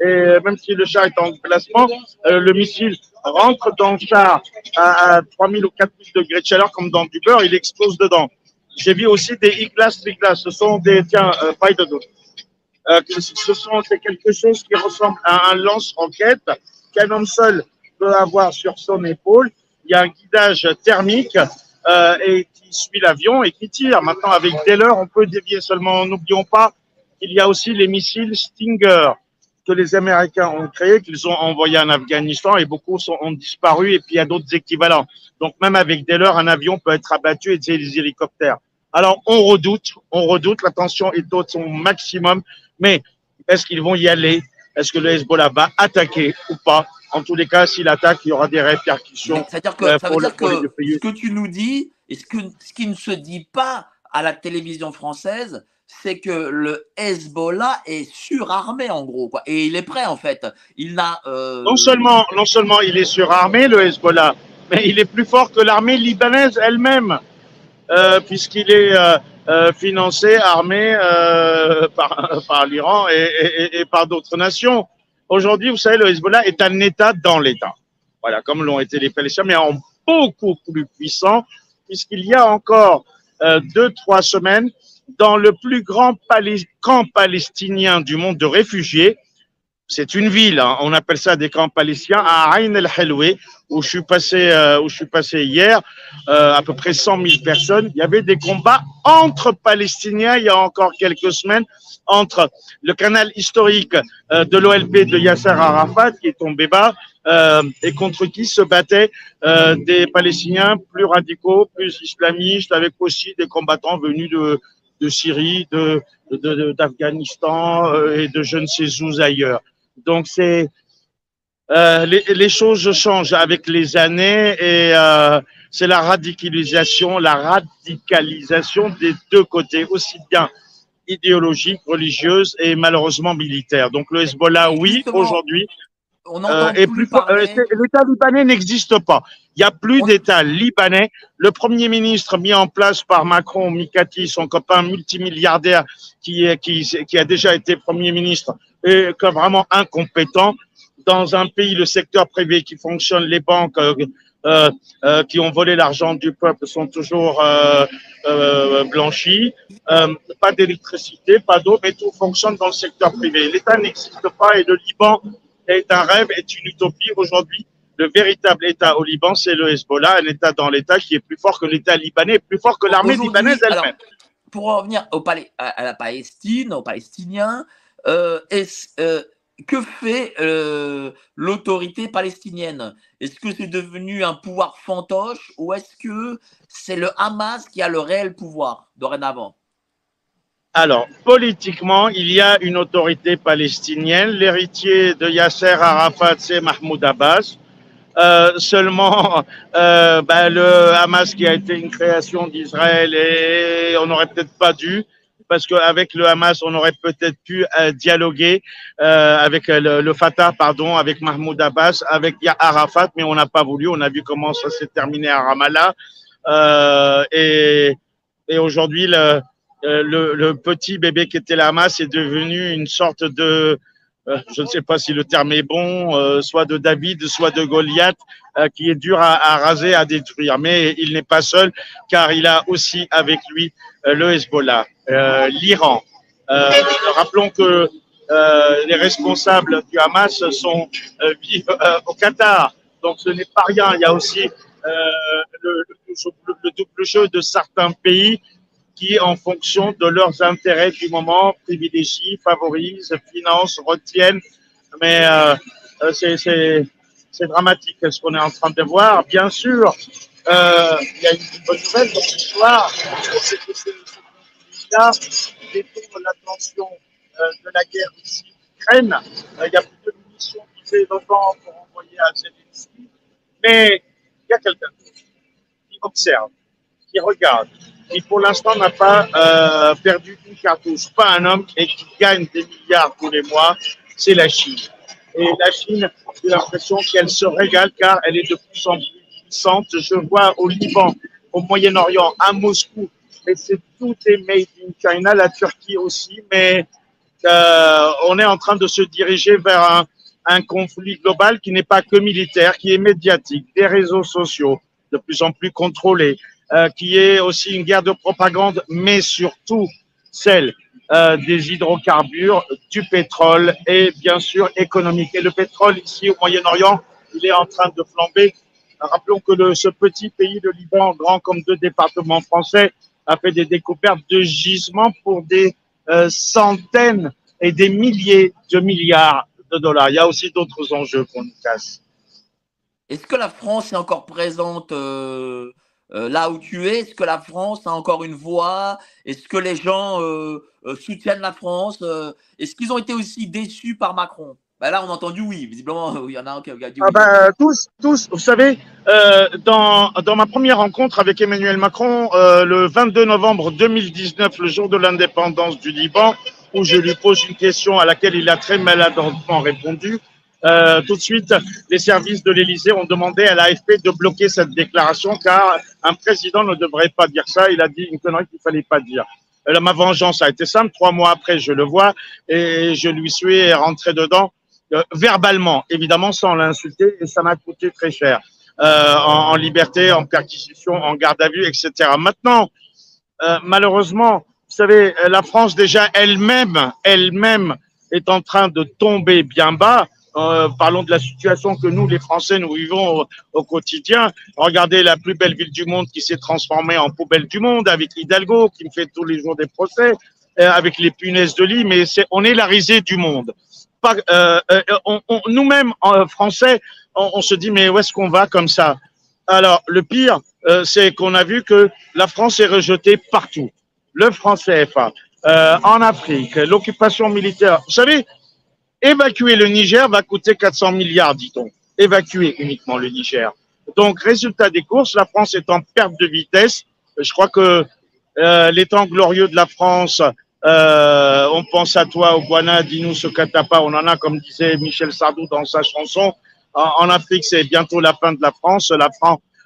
Et même si le char est en placement, euh, le missile rentre dans le char à, à 3000 ou 4000 degrés de chaleur comme dans du beurre, il explose dedans. J'ai vu aussi des Iglas Iglas. Ce sont des, tiens, euh, de. Euh, ce sont, c'est quelque chose qui ressemble à un lance-roquette qu'un homme seul peut avoir sur son épaule. Il y a un guidage thermique euh, et qui suit l'avion et qui tire. Maintenant, avec des leurres, on peut dévier. Seulement, n'oublions pas qu'il y a aussi les missiles Stinger que les Américains ont créés, qu'ils ont envoyés en Afghanistan et beaucoup ont disparu et puis il y a d'autres équivalents. Donc même avec des leurres, un avion peut être abattu et des hélicoptères. Alors on redoute, on redoute, la tension est au maximum, mais est-ce qu'ils vont y aller? Est-ce que le Hezbollah va attaquer ou pas? En tous les cas, s'il attaque, il y aura des répercussions. C'est-à-dire que, euh, ça veut dire que ce que tu nous dis, et ce, que, ce qui ne se dit pas à la télévision française, c'est que le Hezbollah est surarmé en gros, quoi. Et il est prêt en fait. Il n'a. euh, Non seulement, non seulement il est surarmé, le Hezbollah, mais il est plus fort que l'armée libanaise elle-même, puisqu'il est euh, euh, financé, armé euh, par, par l'Iran et- et- et par d'autres nations. Aujourd'hui, vous savez, le Hezbollah est un État dans l'État. Voilà, comme l'ont été les Palestiniens, mais en beaucoup plus puissant, puisqu'il y a encore euh, deux, trois semaines, dans le plus grand palais- camp palestinien du monde de réfugiés, c'est une ville, hein, on appelle ça des camps palestiniens, à Ain el-Helwe, où je suis passé, euh, où je suis passé hier, euh, à peu près 100 000 personnes. Il y avait des combats entre Palestiniens il y a encore quelques semaines, entre le canal historique euh, de l'OLP de Yasser Arafat, qui est tombé bas, euh, et contre qui se battaient euh, des Palestiniens plus radicaux, plus islamistes, avec aussi des combattants venus de, de Syrie, de, de- de- d'Afghanistan euh, et de je ne sais où ailleurs. Donc c'est euh, les, les choses changent avec les années et euh, c'est la radicalisation, la radicalisation des deux côtés, aussi bien idéologique, religieuse et malheureusement militaire. Donc le Hezbollah, oui, aujourd'hui, On euh, plus parler. euh, L'État libanais n'existe pas. Il n'y a plus On- d'État libanais. Le premier ministre mis en place par Macron, Mikati, son copain multimilliardaire, qui, est, qui, qui a déjà été premier ministre, est vraiment incompétent. Dans un pays, le secteur privé qui fonctionne, les banques euh, qui ont volé l'argent du peuple sont toujours euh, blanchis. Pas d'électricité, pas d'eau, mais tout fonctionne dans le secteur privé. L'État n'existe pas et le Liban est un rêve, est une utopie. Aujourd'hui, le véritable État au Liban, c'est le Hezbollah, un État dans l'État qui est plus fort que l'État libanais, plus fort que l'armée libanaise elle-même. pour revenir au palais, à, à la Palestine, aux Palestiniens, euh, est-ce, euh, que fait euh, l'autorité palestinienne? Est-ce que c'est devenu un pouvoir fantoche ou est-ce que c'est le Hamas qui a le réel pouvoir dorénavant? Alors, politiquement, il y a une autorité palestinienne. L'héritier de Yasser Arafat, c'est Mahmoud Abbas. Euh, seulement, euh, ben, le Hamas qui a été une création d'Israël et on n'aurait peut-être pas dû, parce qu'avec le Hamas, on aurait peut-être pu euh, dialoguer euh, avec le, le Fatah, pardon, avec Mahmoud Abbas, avec Arafat, mais on n'a pas voulu. On a vu comment ça s'est terminé à Ramallah. Euh, et et aujourd'hui, le, euh, le, petit bébé qui était le Hamas est devenu une sorte de, euh, je ne sais pas si le terme est bon, euh, soit de David, soit de Goliath, qui est dur à, raser, à détruire. Mais il n'est pas seul, car il a aussi avec lui le Hezbollah, l'Iran. Rappelons que les responsables du Hamas sont vivent au Qatar. Donc ce n'est pas rien. Il y a aussi le double jeu de certains pays qui, en fonction de leurs intérêts du moment, privilégient, favorisent, financent, retiennent. Mais euh, euh, c'est- dramatique ce qu'on est en train de voir. Bien sûr, euh, il y a une bonne nouvelle dans l'histoire, c'est que conflit-là détourne l'attention de la guerre ici Ukraine. Il y a plus de munitions qui fait longtemps pour envoyer à Zelensky. Mais il y a quelqu'un qui observe, qui regarde, qui pour l'instant n'a pas euh, perdu une cartouche, pas un homme et qui gagne des milliards tous les mois, c'est la Chine. Et la Chine, j'ai l'impression qu'elle se régale car elle est de plus en plus puissante. Je vois au Liban, au Moyen-Orient, à Moscou, mais c'est tout est made in China, la Turquie aussi, mais euh, on est en train de se diriger vers un, un conflit global qui n'est pas que militaire, qui est médiatique, des réseaux sociaux de plus en plus contrôlés, euh, qui est aussi une guerre de propagande, mais surtout celle euh, des hydrocarbures, du pétrole et bien sûr économique. Et le pétrole ici au Moyen-Orient, il est en train de flamber. Rappelons que le, ce petit pays, le Liban, grand comme deux départements français, a fait des découvertes de gisements pour des euh, centaines et des milliers de milliards de dollars. Il y a aussi d'autres enjeux qu'on nous casse. Est-ce que la France est encore présente euh, euh, là où tu es Est-ce que la France a encore une voix? Est-ce que les gens euh, euh, soutiennent la France? Euh, Est-ce qu'ils ont été aussi déçus par Macron? Ben Là, on a entendu oui. Visiblement, il y en a un qui a dit oui. Ah bah, tous, tous, vous savez, euh, dans, dans ma première rencontre avec Emmanuel Macron, euh, le 22 novembre 2019, le jour de l'indépendance du Liban, où je lui pose une question à laquelle il a très maladroitement répondu, euh, tout de suite, les services de l'Élysée ont demandé à l'AFP de bloquer cette déclaration car un président ne devrait pas dire ça. Il a dit une connerie qu'il fallait pas dire. Euh, ma vengeance a été simple. Trois mois après, je le vois et je lui suis rentré dedans euh, verbalement, évidemment sans l'insulter, et ça m'a coûté très cher en, en, liberté, en perquisition, en garde à vue, etc. Maintenant, malheureusement, vous savez, la France déjà elle-même, elle-même est en train de tomber bien bas. Euh, parlons de la situation que nous, les Français, nous vivons au, quotidien. Regardez la plus belle ville du monde qui s'est transformée en poubelle du monde avec Hidalgo qui me fait tous les jours des procès, euh, avec les punaises de lit, mais on est la risée du monde euh, nous-mêmes français, on, se dit mais où est-ce qu'on va comme ça? Alors le pire, c'est qu'on a vu que la France est rejetée partout. Le franc CFA, en Afrique, l'occupation militaire. Vous savez, évacuer le Niger va coûter 400 milliards, dit-on. Évacuer uniquement le Niger. Donc résultat des courses, la France est en perte de vitesse. Je crois que euh, les temps glorieux de la France euh, on pense à toi, Oguana, dis-nous ce pas. On en a, comme disait Michel Sardou dans sa chanson. En, Afrique, c'est bientôt la fin de la France, la,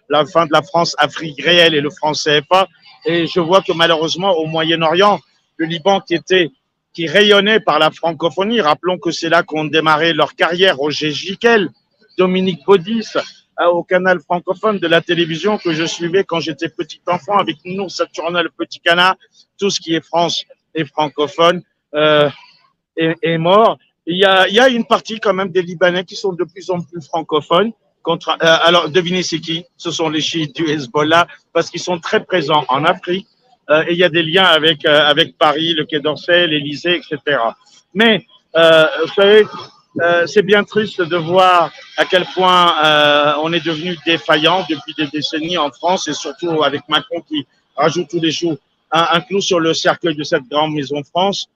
la fin de la France, Afrique réelle et le franc CFA. Et je vois que malheureusement, au Moyen-Orient, le Liban qui était, qui rayonnait par la francophonie, rappelons que c'est là qu'ont démarré leur carrière Roger Giquel, Dominique Baudis, au canal francophone de la télévision que je suivais quand j'étais petit enfant avec nous, Saturnin, le petit canard, tout ce qui est France et francophone euh, est, est, mort. Il y, a, il y a une partie quand même des Libanais qui sont de plus en plus francophones. Contre, euh, alors, devinez c'est qui? Ce sont les chiites du Hezbollah parce qu'ils sont très présents en Afrique et il y a des liens avec, euh, avec Paris, le Quai d'Orsay, l'Élysée, etc. Mais, euh, vous savez, c'est bien triste de voir à quel point on est devenu défaillant depuis des décennies en France et surtout avec Macron qui rajoute tous les jours un, un, clou sur le cercueil de cette grande maison France.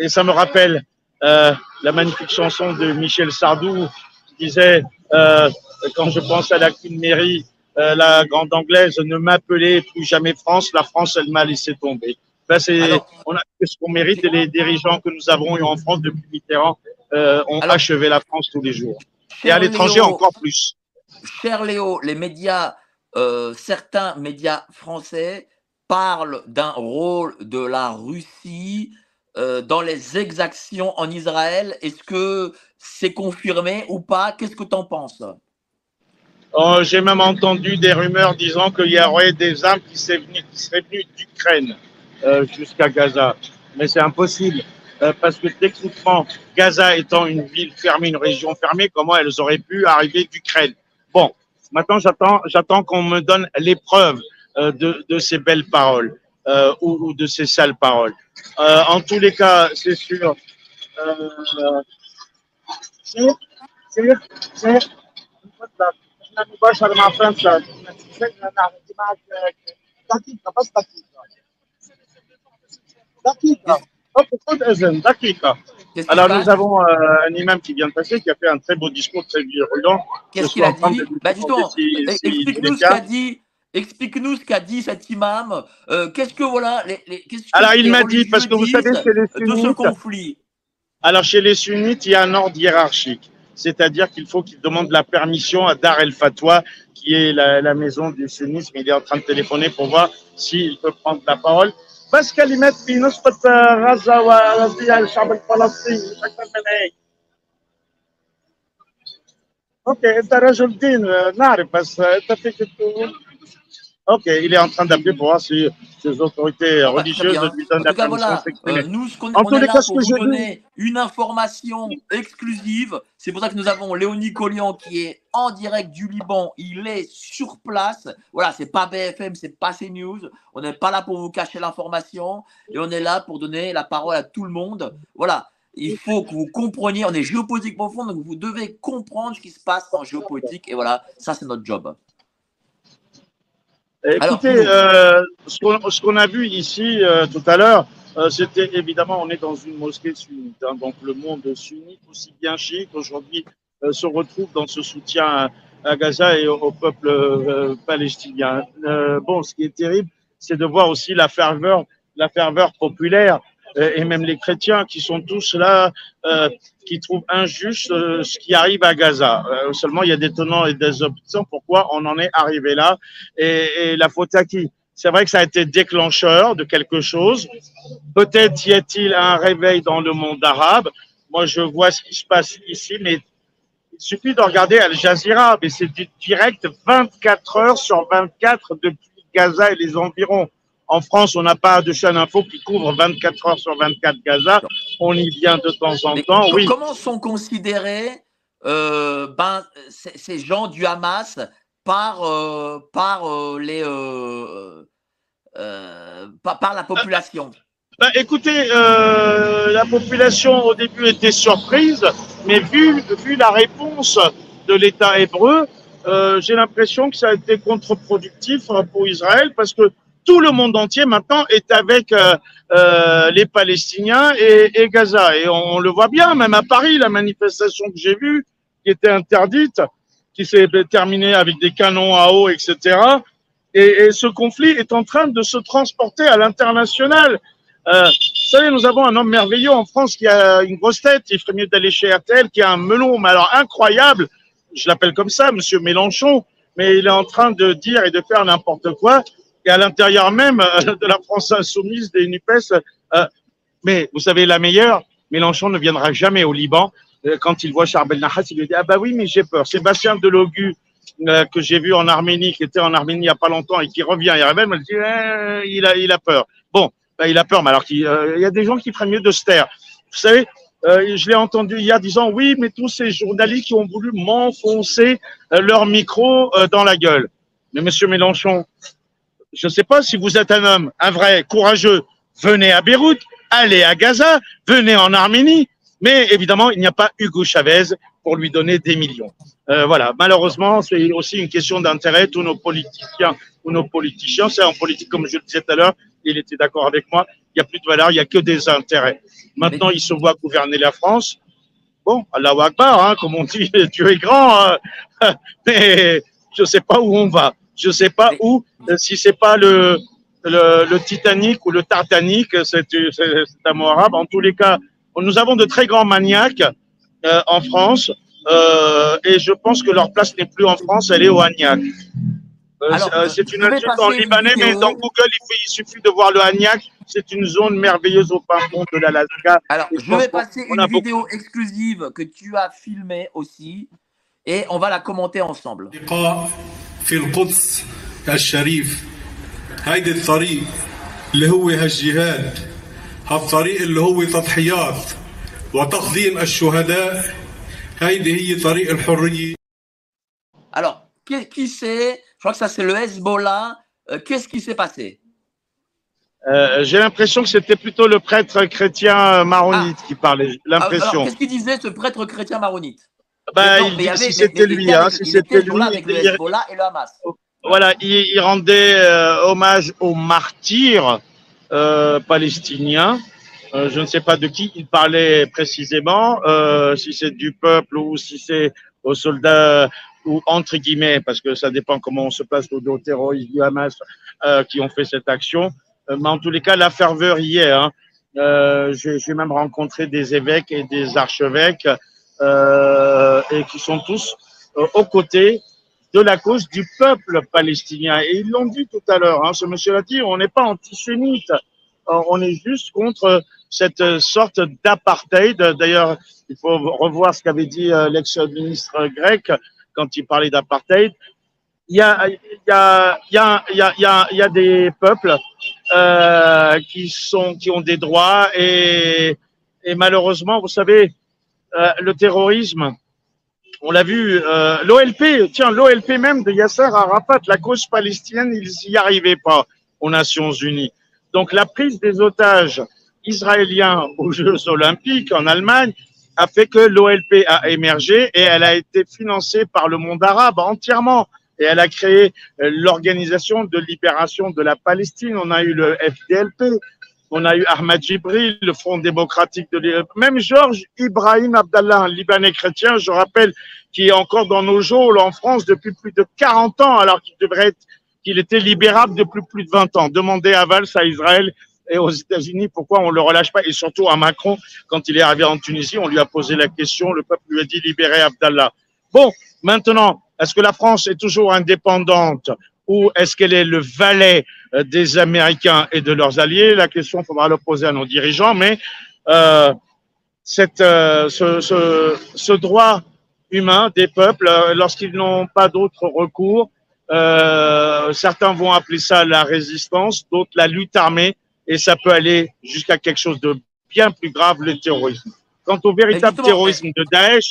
Et ça me rappelle euh, la magnifique chanson de Michel Sardou qui disait euh, quand je pense à la Queen Mary, euh, la grande anglaise, ne m'appelez plus jamais France, la France elle m'a laissé tomber. Ben, alors, on a fait ce qu'on mérite et les dirigeants que nous avons eu en France depuis Mitterrand euh, ont alors, achevé la France tous les jours. Et à l'étranger encore plus. Cher Léo, les médias, euh, certains médias français parle d'un rôle de la Russie euh, dans les exactions en Israël. Est-ce que c'est confirmé ou pas? Qu'est-ce que tu en penses? Oh, J'ai même entendu des rumeurs disant qu'il y aurait des armes qui, seraient venues d'Ukraine euh, jusqu'à Gaza. Mais c'est impossible. euh, parce que techniquement, Gaza étant une ville fermée, une région fermée, comment elles auraient pu arriver d'Ukraine Bon, maintenant j'attends, qu'on me donne l'épreuve euh, de, ces belles paroles euh, ou, de ces sales paroles. Euh, en tous les cas, c'est sûr. Euh, c'est- c'est- c'est- احنا مباشر مع فرنسا دقيقة بس دقيقة دقيقة اوكي خذ اذن دقيقة Qu'est-ce qu'il Alors passe nous avons euh, un imam qui vient de passer qui a fait un très beau discours très virulent. Qu'est-ce Je qu'il a suis en train dit de lui bah demander Justement, si- e- si il explique-nous est ce qu'a calme. dit. Explique-nous ce qu'a dit cet imam. Euh, qu'est-ce que voilà les, les- qu'est-ce que Alors il les m'a dit, parce que vous religieux savez, chez les disent de ce sunnites, conflit. alors chez les sunnites, il y a un ordre hiérarchique. C'est-à-dire qu'il faut qu'ils demandent la permission à Dar el Fatwa, qui est la, la maison du sunnisme. Il est en train de téléphoner pour voir s'il peut prendre la parole. بس كلمات في نصفة غزة وقصدي الشعب الفلسطيني مش أكثر من هيك. اوكي انت رجل دين نعرف بس انت فيك تقول اوكي il est en train d'appeler pour voir si ces autorités Bon, bah, religieuses lui donnent En la tout cas, voilà, euh, nous, ce qu'on En on tous est les là cas, pour vous donner une information exclusive. C'est pour ça que nous avons Léonie Collian qui est en direct du Liban. Il est sur place. Voilà, c'est pas BFM, c'est pas CNews. On n'est pas là pour vous cacher l'information et on est là pour donner la parole à tout le monde. Voilà. Il faut que vous compreniez, on est géopolitique profonde, donc vous devez comprendre ce qui se passe en géopolitique. Et voilà, ça c'est notre job. Écoutez, euh, ce qu'on a vu ici euh, tout à l'heure, euh, c'était évidemment, on est dans une mosquée sunnite, hein, donc le monde sunnite, aussi bien chiite, aujourd'hui euh, se retrouve dans ce soutien à, à Gaza et au, au peuple euh, palestinien. Euh, bon, ce qui est terrible, c'est de voir aussi la ferveur, la ferveur populaire et même les chrétiens qui sont tous là, euh, qui trouvent injuste euh, ce qui arrive à Gaza. Euh, seulement, il y a des tenants et des opposants. Pourquoi on en est arrivé là et, et la faute à qui? C'est vrai que ça a été déclencheur de quelque chose. Peut-être y a-t-il un réveil dans le monde arabe. Moi, je vois ce qui se passe ici, mais il suffit de regarder Al Jazeera, mais c'est du direct 24 heures sur 24 depuis Gaza et les environs. En France, on n'a pas de chaîne info qui couvre 24 heures sur 24 Gaza. On y vient de temps en Mais temps, oui. Comment sont considérés euh, ben, ces, gens du Hamas par, euh, par euh, les par, par la population? Bah, écoutez, la population au début était surprise, mais vu, vu la réponse de l'État hébreu, j'ai l'impression que ça a été contre-productif pour Israël parce que tout le monde entier maintenant est avec euh, euh, les Palestiniens et, Gaza. Et on, le voit bien, même à Paris, la manifestation que j'ai vue, qui était interdite, qui s'est terminée avec des canons à eau, etc. Et, et ce conflit est en train de se transporter à l'international. Euh, vous savez, nous avons un homme merveilleux en France qui a une grosse tête, il ferait mieux d'aller chez RTL, qui a un melon, mais alors incroyable, je l'appelle comme ça, Monsieur Mélenchon, mais il est en train de dire et de faire n'importe quoi, et à l'intérieur même euh, de la France insoumise, des NUPES, euh, mais vous savez, la meilleure, Mélenchon ne viendra jamais au Liban. Euh, Quand il voit Charbel Nahas, il lui dit, ah bah oui, mais j'ai peur. Sébastien Delogu, que j'ai vu en Arménie, qui était en Arménie il n'y a pas longtemps et qui revient, il révèle, me dit, Eh, il, a, il a peur. Bon, ben, il a peur, mais alors qu'il il y a des gens qui prennent mieux de se taire. Vous savez, je l'ai entendu hier disant, oui, mais tous ces journalistes qui ont voulu m'enfoncer leur micro dans la gueule. Mais monsieur Mélenchon, je ne sais pas si vous êtes un homme, un vrai, courageux, venez à Beyrouth, allez à Gaza, venez en Arménie, mais évidemment, il n'y a pas Hugo Chavez pour lui donner des millions. Euh, voilà, malheureusement, c'est aussi une question d'intérêt. Tous nos politiciens ou nos politiciens, c'est en politique, comme je le disais tout à l'heure, il était d'accord avec moi, il n'y a plus de valeur, il n'y a que des intérêts. Maintenant, il se voit gouverner la France. Bon, Allahu Akbar, hein, comme on dit, Dieu est grand, hein. mais je ne sais pas où on va. Je ne sais pas où, euh, si c'est pas le, le, le Titanic ou le Tartanic, c'est un mot arabe. En tous les cas, nous avons de très grands maniaques euh, en France, euh, et je pense que leur place n'est plus en France, elle est au Agnac. Euh, c'est- une insulte en libanais, mais dans Google, il, suffit de voir le Agnac. C'est une zone merveilleuse au fond de l'Alaska. Alors, je vais passer une beaucoup- vidéo exclusive que tu as filmée aussi et on va la commenter ensemble. لقاء في القدس الشريف هيدي الطريق اللي هو هالجهاد هالطريق اللي هو تضحيات وتقديم الشهداء هيدي هي طريق الحرية Alors, qui, qui c'est Je crois que ça, c'est le Hezbollah. Euh, Qu'est-ce qui s'est passé Euh, J'ai l'impression que c'était plutôt le prêtre chrétien maronite qui parlait. Ah, Alors, L'impression. qu'est-ce qu'il disait, ce prêtre chrétien maronite Bah, Non, il dit si c'était lui, hein, si c'était était lui, toujours là avec le il- Hezbollah et le Hamas. voilà, il, il rendait euh, hommage aux martyrs euh, palestiniens. Euh, je ne sais pas de qui il parlait précisément, euh, si c'est du peuple ou si c'est aux soldats ou entre guillemets, parce que ça dépend comment on se place au dos terroristes du Hamas euh, qui ont fait cette action. Euh, mais en tous les cas, la ferveur y est. Hein. Euh, J'ai j'ai même rencontré des évêques et des archevêques et qui sont tous euh, aux côtés de la cause du peuple palestinien. Et ils l'ont dit tout à l'heure, hein, ce monsieur l'a dit, on n'est pas antisémite, Euh, on est juste contre cette euh, sorte d'apartheid. D'ailleurs, il faut revoir ce qu'avait dit euh, l'ex-ministre grec quand il parlait d'apartheid. Il y a, il y a, il y a, y a, des peuples euh, qui sont, qui ont des droits et, et malheureusement, vous savez, euh, le terrorisme, on l'a vu, euh, l'OLP, tiens, l'OLP même de Yasser Arafat, la cause palestinienne, ils n'y arrivaient pas aux Nations Unies. Donc la prise des otages israéliens aux Jeux Olympiques en Allemagne a fait que l'OLP a émergé et elle a été financée par le monde arabe entièrement. Et elle a créé euh, l'organisation de libération de la Palestine. On a eu le FDLP, on a eu Ahmad Jibril, le Front démocratique de l'Iran. Même Georges Ibrahim Abdallah, un Libanais chrétien, je rappelle, qui est encore dans nos geôles en France depuis plus de 40 ans, alors qu'il devrait être, qu'il était libérable depuis plus de 20 ans. Demandez à Valls, à Israël et aux États-Unis pourquoi on le relâche pas, et surtout à Macron, quand il est arrivé en Tunisie, on lui a posé la question, le peuple lui a dit libérer Abdallah. Bon, maintenant, est-ce que la France est toujours indépendante? Ou est-ce qu'elle est le valet euh, des Américains et de leurs alliés? La question, faudra le poser à nos dirigeants, mais euh, cette, euh, ce, ce, ce droit humain des peuples, euh, lorsqu'ils n'ont pas d'autre recours, euh, certains vont appeler ça la résistance, d'autres la lutte armée, et ça peut aller jusqu'à quelque chose de bien plus grave, le terrorisme. Quant au véritable terrorisme de Daesh,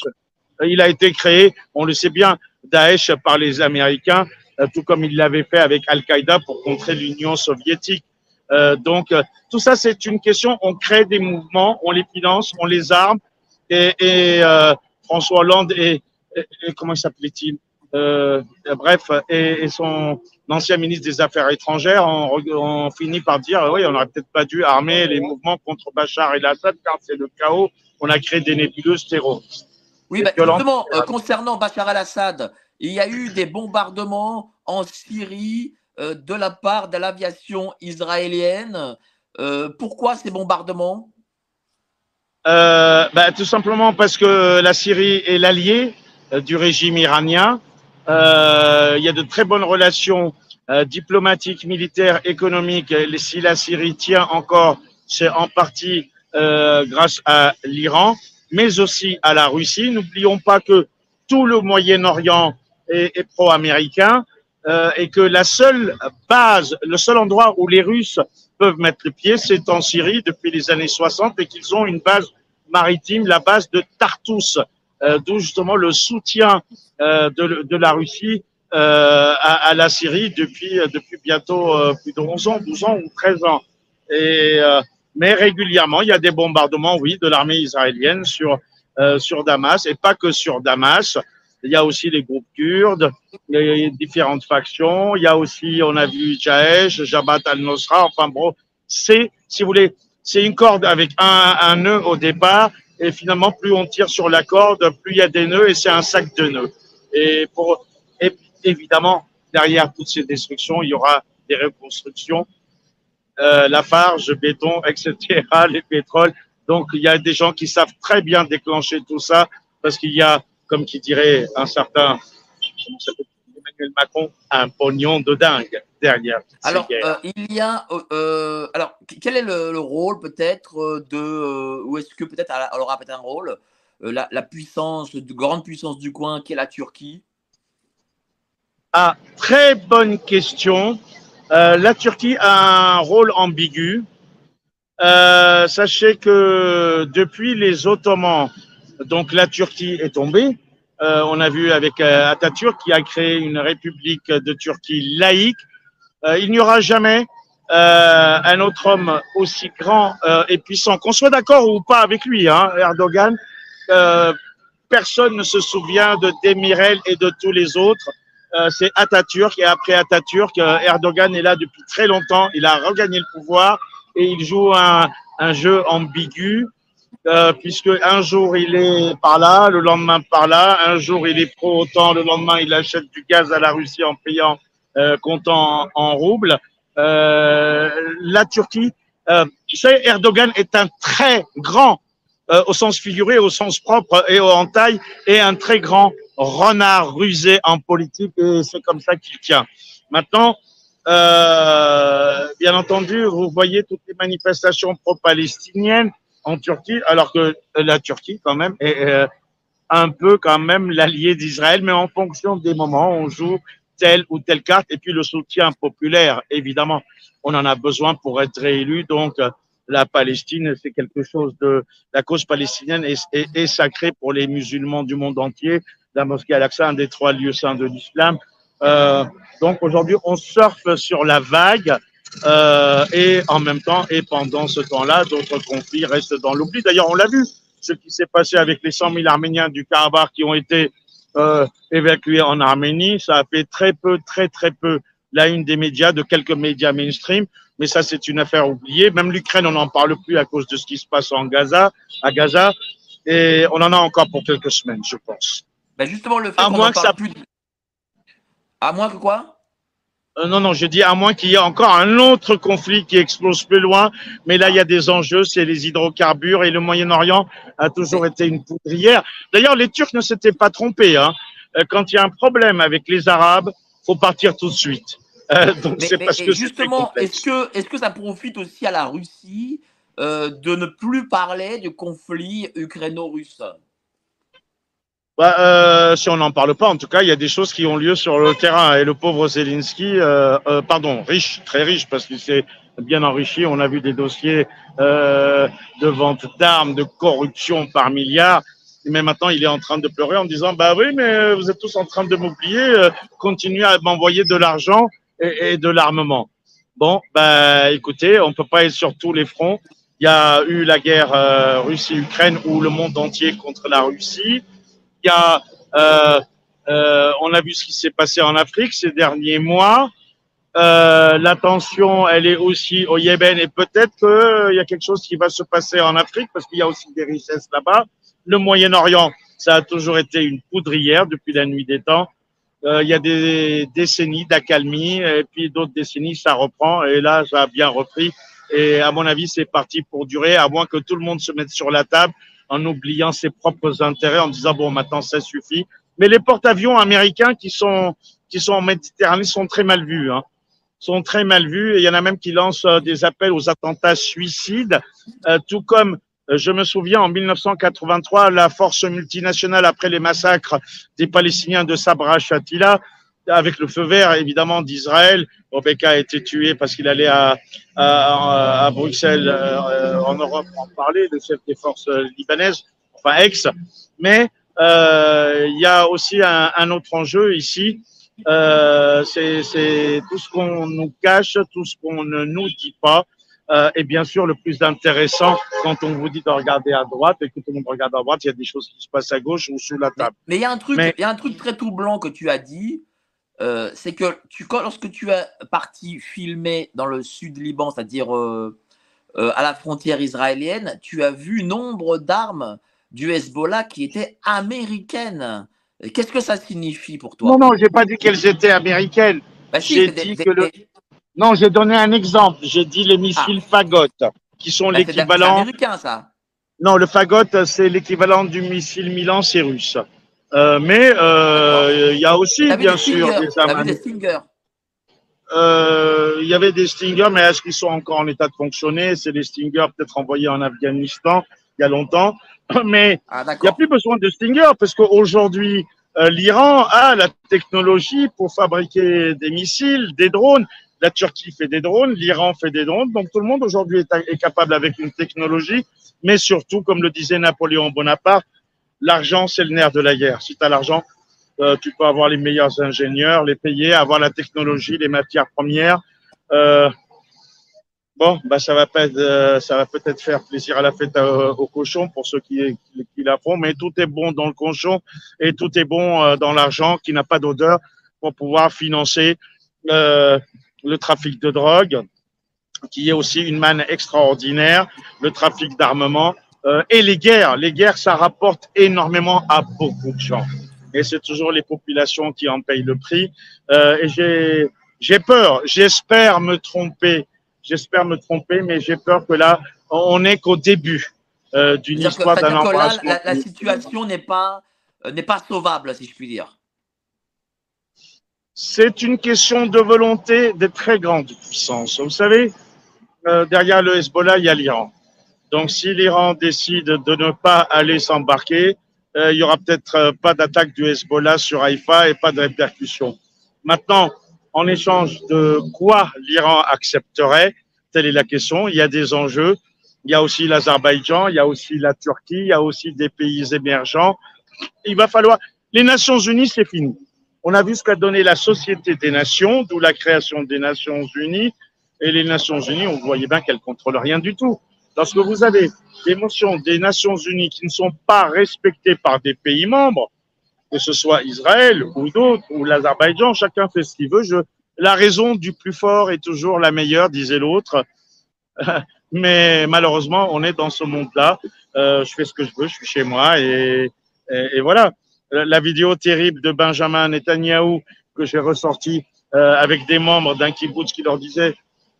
euh, il a été créé, on le sait bien, Daesh par les Américains, tout comme ils l'avaient fait avec Al-Qaïda pour contrer l'Union soviétique. Euh, donc, euh, tout ça, c'est une question. On crée des mouvements, on les finance, on les arme. Et, et euh, François Hollande et, et- et comment s'appelait-il euh, Bref, et, et son ancien ministre des Affaires étrangères ont, ont fini par dire oui, on n'aurait peut-être pas dû armer les mouvements contre Bachar el-Assad car c'est le chaos. On a créé des nébuleuses terroristes. Oui, bah, justement, euh, concernant Bachar al-Assad, il y a eu des bombardements en Syrie euh, de la part de l'aviation israélienne. Euh, pourquoi ces bombardements? Euh, bah, tout simplement parce que la Syrie est l'allié du régime iranien. Il y a de très bonnes relations diplomatiques, militaires, économiques. Et Si la Syrie tient encore, c'est en partie grâce à l'Iran, mais aussi à la Russie. N'oublions pas que tout le Moyen-Orient est, est pro-américain euh, et que la seule base, le seul endroit où les Russes peuvent mettre le pied, c'est en Syrie depuis les années 60 et qu'ils ont une base maritime, la base de Tartous, euh, d'où justement le soutien euh, de, de la Russie euh, à, à la Syrie depuis, depuis bientôt euh, plus de 11 ans, 12 ans ou 13 ans. Et, euh, mais régulièrement, il y a des bombardements, oui, de l'armée israélienne sur, sur Damas, et pas que sur Damas. Il y a aussi les groupes kurdes, a différentes factions. Il y a aussi, on a vu Jaesh, Jabhat al-Nusra. Enfin bon, c'est, si vous voulez, c'est une corde avec un, nœud au départ. Et finalement, plus on tire sur la corde, plus il y a des nœuds et c'est un sac de nœuds. Et pour, et évidemment, derrière toutes ces destructions, il y aura des reconstructions, euh, la farge, le béton, etc., les pétroles. Donc, il y a des gens qui savent très bien déclencher tout ça parce qu'il y a, comme qui dirait un certain Emmanuel Macron, un pognon de dingue derrière. Alors, euh, il y a. euh, euh, alors, quel est le, le rôle peut-être de. ou est-ce que peut-être elle aura peut-être un rôle la, la puissance, de grande puissance du coin, qui est la Turquie? Ah, très bonne question. Euh, la Turquie a un rôle ambigu. Sachez que depuis les Ottomans, donc la Turquie est tombée. Euh, on a vu avec euh, Atatürk qui a créé une république de Turquie laïque. Euh, il n'y aura jamais euh, un autre homme aussi grand euh, et puissant, qu'on soit d'accord ou pas avec lui, hein, Erdogan. Euh, personne ne se souvient de Demirel et de tous les autres. C'est Atatürk et après Atatürk, Erdogan est là depuis très longtemps. Il a regagné le pouvoir et il joue un, un jeu ambigu. Euh, puisque un jour il est par là, le lendemain par là, un jour il est pro autant, le lendemain il achète du gaz à la Russie en payant euh, comptant en, roubles. Euh, la Turquie, euh, tu sais, Erdogan est un très grand, euh, au sens figuré, au sens propre et en taille, et un très grand renard rusé en politique, et c'est comme ça qu'il tient. Maintenant, euh, bien entendu, vous voyez toutes les manifestations pro-palestiniennes en Turquie, alors que la Turquie, quand même, est euh, un peu quand même l'allié d'Israël, mais en fonction des moments, on joue telle ou telle carte, et puis le soutien populaire, évidemment, on en a besoin pour être réélu, donc euh, la Palestine, c'est quelque chose de, la cause palestinienne est, est, sacrée pour les musulmans du monde entier, la mosquée Al-Aqsa, un des trois lieux saints de l'islam. Euh, donc aujourd'hui, on surfe sur la vague, euh, et en même temps, et pendant ce temps-là, d'autres conflits restent dans l'oubli. D'ailleurs, on l'a vu, ce qui s'est passé avec les 100 000 Arméniens du Karabakh qui ont été euh, évacués en Arménie, ça a fait très peu, très très peu la une des médias, de quelques médias mainstream, mais ça c'est une affaire oubliée. Même l'Ukraine, on n'en parle plus à cause de ce qui se passe en Gaza, à Gaza, et on en a encore pour quelques semaines, je pense. Ben justement, le fait À qu'on moins en que parle ça- plus. À moins que quoi? Euh, non, non, je dis à moins qu'il y ait encore un autre conflit qui explose plus loin, mais là il y a des enjeux, c'est les hydrocarbures et le Moyen-Orient a toujours été une poudrière. D'ailleurs, les Turcs ne s'étaient pas trompés. Hein. Euh, Quand il y a un problème avec les Arabes, faut partir tout de suite. Euh, donc Mais, c'est mais- parce que justement, est-ce que, est-ce que ça profite aussi à la Russie euh, de ne plus parler du conflit ukraino-russe? Bah, euh, si on n'en parle pas, en tout cas, il y a des choses qui ont lieu sur le terrain. Et le pauvre Zelensky, euh, euh, pardon, riche, très riche, parce qu'il s'est bien enrichi. On a vu des dossiers euh, de vente d'armes, de corruption par milliards. Mais maintenant, il est en train de pleurer en disant, bah oui, mais vous êtes tous en train de m'oublier. euh, continuez à m'envoyer de l'argent et, et de l'armement. Bon, bah écoutez, on peut pas être sur tous les fronts. Il y a eu la guerre euh, Russie-Ukraine où le monde entier contre la Russie. Euh, euh, on a vu ce qui s'est passé en Afrique ces derniers mois. Euh, la tension, elle est aussi au Yémen et peut-être qu'il y a quelque chose qui va se passer en Afrique parce qu'il y a aussi des richesses là-bas. Le Moyen-Orient, ça a toujours été une poudrière depuis la nuit des temps. Il y a des décennies d'accalmie et puis d'autres décennies, ça reprend et là, ça a bien repris. Et à mon avis, c'est parti pour durer, à moins que tout le monde se mette sur la table en oubliant ses propres intérêts, en disant bon, maintenant ça suffit. Mais les porte-avions américains qui sont qui sont en Méditerranée sont très mal vus, hein, sont très mal vus. Il y en a même qui lancent euh, des appels aux attentats suicides, euh, tout comme euh, je me souviens en 1983, la force multinationale après les massacres des Palestiniens de Sabra Shatila, avec le feu vert évidemment d'Israël. Rebecca a été tué parce qu'il allait à, à, à Bruxelles, euh, en Europe, en parler, le chef des forces euh, libanaises, enfin ex. Mais euh, il y a aussi un, un autre enjeu ici. Euh, c'est tout ce qu'on nous cache, tout ce qu'on ne nous dit pas. Euh, et bien sûr, le plus intéressant, quand on vous dit de regarder à droite et que tout le monde regarde à droite, il y a des choses qui se passent à gauche ou sous la table. mais il y a un truc, Mais- il y a un truc très troublant que tu as dit, euh, c'est que tu, lorsque tu es parti filmer dans le sud Liban, c'est-à-dire euh, euh, à la frontière israélienne, tu as vu nombre d'armes du Hezbollah qui étaient américaines. Qu'est-ce que ça signifie pour toi? Non, non, j'ai pas dit qu'elles étaient américaines. Bah si, j'ai dit des- que le- des- Non, j'ai donné un exemple. J'ai dit les missiles Fagot, qui sont bah, c'est- c'est l'équivalent. américain ça. Non, le Fagot, c'est l'équivalent du missile Milan, c'est russe. Euh, mais euh, il y a aussi, bien sûr, Stinger, des Stinger. Euh, Il y avait des Stingers, mais est-ce qu'ils sont encore en état de fonctionner? C'est des Stingers peut-être envoyés en Afghanistan il y a longtemps. Mais Ah il n'y a plus besoin de Stinger parce qu'aujourd'hui, l'Iran a la technologie pour fabriquer des missiles, des drones. La Turquie fait des drones, l'Iran fait des drones. Donc tout le monde aujourd'hui est capable avec une technologie, mais surtout, comme le disait Napoléon Bonaparte, l'argent c'est le nerf de la guerre. Si tu as l'argent, euh, tu peux avoir les meilleurs ingénieurs, les payer, avoir la technologie, les matières premières. Euh, bon, bah euh, ça va peut-être faire plaisir à la fête aux cochons pour ceux qui, qui, la font, mais tout est bon dans le cochon et tout est bon dans l'argent qui n'a pas d'odeur pour pouvoir financer le trafic de drogue, qui est aussi une manne extraordinaire, le trafic d'armement et les guerres. Les guerres, ça rapporte énormément à beaucoup de gens et c'est toujours les populations qui en payent le prix. Euh, et j'ai, j'ai peur, j'espère me tromper, j'espère me tromper, mais j'ai peur que là, on n'est qu'au début euh, d'une histoire d'un. La, la, situation n'est pas, euh, n'est pas sauvable, si je puis dire. C'est une question de volonté des très grandes puissances. Vous savez, euh, derrière le Hezbollah, il y a l'Iran. Donc, si l'Iran décide de ne pas aller s'embarquer, euh, il y aura peut-être euh, pas d'attaque du Hezbollah sur Haïfa et pas de répercussions. Maintenant, en échange de quoi l'Iran accepterait Telle est la question. Il y a des enjeux. Il y a aussi l'Azerbaïdjan, il y a aussi la Turquie, il y a aussi des pays émergents. Il va falloir. Les Nations Unies, c'est fini. On a vu ce qu'a donné la Société des Nations, d'où la création des Nations Unies. Et les Nations Unies, on voyait bien qu'elles contrôlent rien du tout. Lorsque vous avez des motions des Nations Unies qui ne sont pas respectées par des pays membres, que ce soit Israël ou d'autres, ou l'Azerbaïdjan, chacun fait ce qu'il veut. Je, la raison du plus fort est toujours la meilleure, disait l'autre. Mais malheureusement, on est dans ce monde-là. Euh, je fais ce que je veux, je suis chez moi et, et, voilà. La vidéo terrible de Benjamin Netanyahou que j'ai ressortie euh, avec des membres d'un kibbutz qui leur disait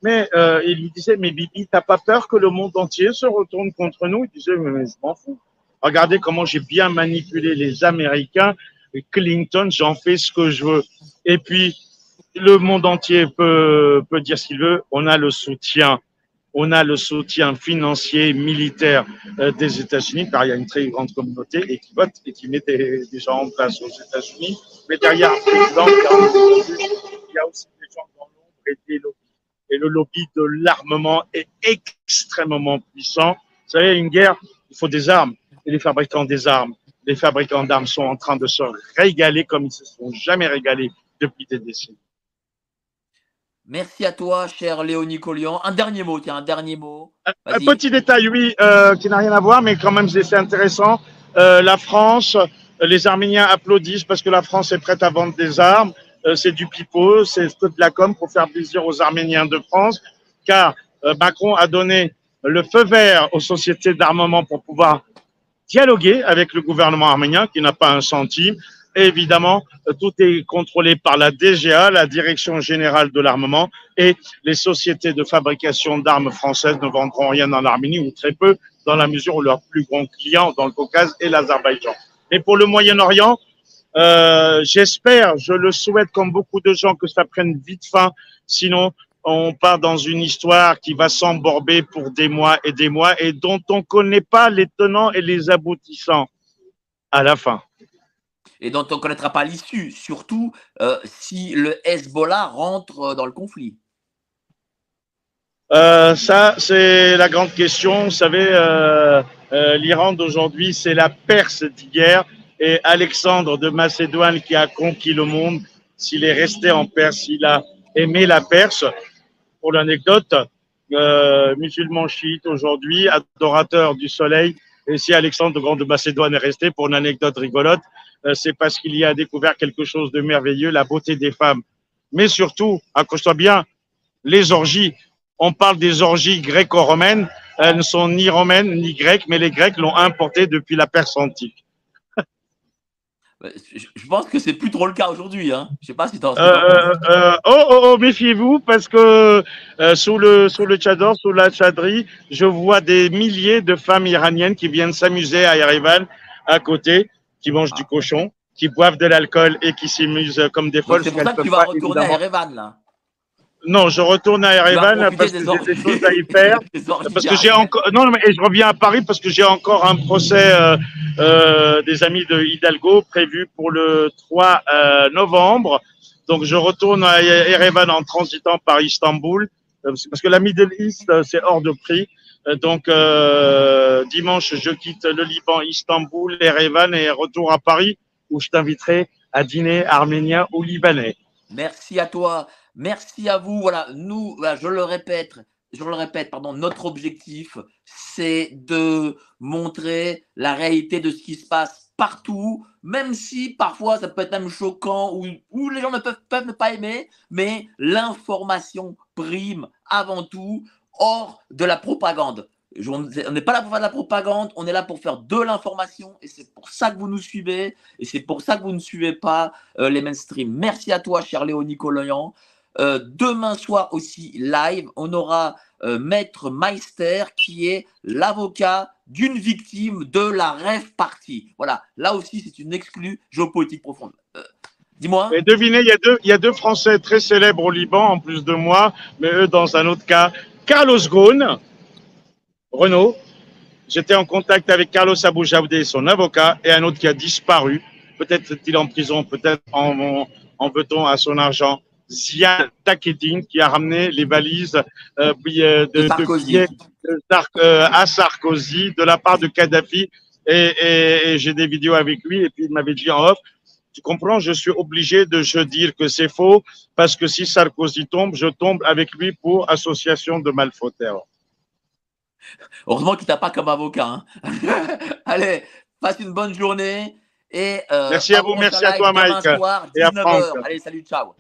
mais euh, il lui disait, mais Bibi, t'as pas peur que le monde entier se retourne contre nous? Il disait, mais je m'en fous. Regardez comment j'ai bien manipulé les Américains. Clinton, j'en fais ce que je veux. Et puis, le monde entier peut, peut dire ce qu'il veut. On a le soutien. On a le soutien financier, militaire euh, des États-Unis, car il y a une très grande communauté et qui vote et qui met des, gens en place aux États-Unis. Mais derrière il y a aussi des gens dans l'ombre et des et le lobby de l'armement est extrêmement puissant. Vous savez, une guerre, il faut des armes. Et les fabricants des armes, les fabricants d'armes sont en train de se régaler comme ils se sont jamais régalés depuis des décennies. Merci à toi, cher Léonie Collian. Un dernier mot, tiens, un dernier mot. Un petit détail, oui, euh, qui n'a rien à voir, mais quand même, c'est intéressant. Euh, la France, les Arméniens applaudissent parce que la France est prête à vendre des armes c'est du pipeau, c'est de la com pour faire plaisir aux Arméniens de France, car Macron a donné le feu vert aux sociétés d'armement pour pouvoir dialoguer avec le gouvernement arménien qui n'a pas un centime. Évidemment, tout est contrôlé par la DGA, la Direction générale de l'armement, et les sociétés de fabrication d'armes françaises ne vendront rien en Arménie ou très peu, dans la mesure où leur plus grand client dans le Caucase est l'Azerbaïdjan. Et pour le Moyen-Orient, euh, J'espère, je le souhaite comme beaucoup de gens que ça prenne vite fin. Sinon, on part dans une histoire qui va s'emborber pour des mois et des mois et dont on ne connaît pas les tenants et les aboutissants à la fin. Et dont on ne connaîtra pas l'issue, surtout euh, si le Hezbollah rentre dans le conflit. Euh, ça, c'est la grande question. Vous savez, euh, euh l'Iran d'aujourd'hui, c'est la Perse d'hier et Alexandre de Macédoine qui a conquis le monde, s'il est resté en Perse, s'il a aimé la Perse. Pour l'anecdote, euh, musulman chiite aujourd'hui, adorateur du soleil, et si Alexandre de Grande de Macédoine est resté, pour une anecdote rigolote, euh, c'est parce qu'il y a découvert quelque chose de merveilleux, la beauté des femmes. Mais surtout, accroche-toi bien, les orgies. On parle des orgies gréco-romaines, elles ne sont ni romaines ni grecques, mais les Grecs l'ont importées depuis la Perse antique. Je pense que c'est plus trop le cas aujourd'hui. Hein. Je sais pas si tu euh, euh, Oh, oh, oh méfiez-vous, parce que euh, sous le sous le Tchador, sous la Tchadrie, je vois des milliers de femmes iraniennes qui viennent s'amuser à Yerevan, à côté, qui mangent du cochon, qui boivent de l'alcool et qui s'amusent comme des folles. C'est pour ça que tu vas retourner à Yerevan, là. Non, je retourne à Yerevan parce que j'ai des choses à y faire. parce que j'ai encore non, mais je reviens à Paris parce que j'ai encore un procès euh, euh, des amis de Hidalgo prévu pour le 3 euh, novembre Donc je retourne à Erevan en transitant par Istanbul, euh, parce que la Middle East, euh, c'est hors de prix. Donc euh, dimanche, je quitte le Liban, Istanbul, Erevan et retour à Paris, où je t'inviterai à dîner arménien ou libanais. Merci à toi. Merci à vous. Voilà, nous, je le répète, je le répète, pardon, notre objectif, c'est de montrer la réalité de ce qui se passe partout, même si parfois ça peut être même choquant ou, les gens ne peuvent, ne pas aimer, mais l'information prime avant tout hors de la propagande. On n'est pas là pour faire de la propagande, on est là pour faire de l'information et c'est pour ça que vous nous suivez et c'est pour ça que vous ne suivez pas euh, les mainstream. Merci à toi, cher Léonie Coloyan. Euh, demain soir aussi live, on aura euh, Maître Meister qui est l'avocat d'une victime de la rêve partie. Voilà, là aussi c'est une exclue géopolitique profonde. Euh, Dis-moi. Et devinez, il y, a deux, y a deux Français très célèbres au Liban, en plus de moi, mais eux dans un autre cas. Carlos Ghosn, Renault. J'étais en contact avec Carlos Abou son avocat, et un autre qui a disparu. Peut-être est-il en prison, peut-être en, en, en veut-on à son argent. Ziad Takedine, qui a ramené les valises euh, euh, de, Sarkozy. de euh, à Sarkozy de la part de Kadhafi. Et, et- et j'ai des vidéos avec lui, et puis il m'avait dit en off, tu comprends, je suis obligé de je dire que c'est faux, parce que si Sarkozy tombe, je tombe avec lui pour association de malfauteurs. Heureusement qu'il t'a pas comme avocat. hein. Allez, passe une bonne journée. Et, euh, Merci à vous, merci à toi, Mike, soir, et à 19h. Franck. Allez, salut, ciao.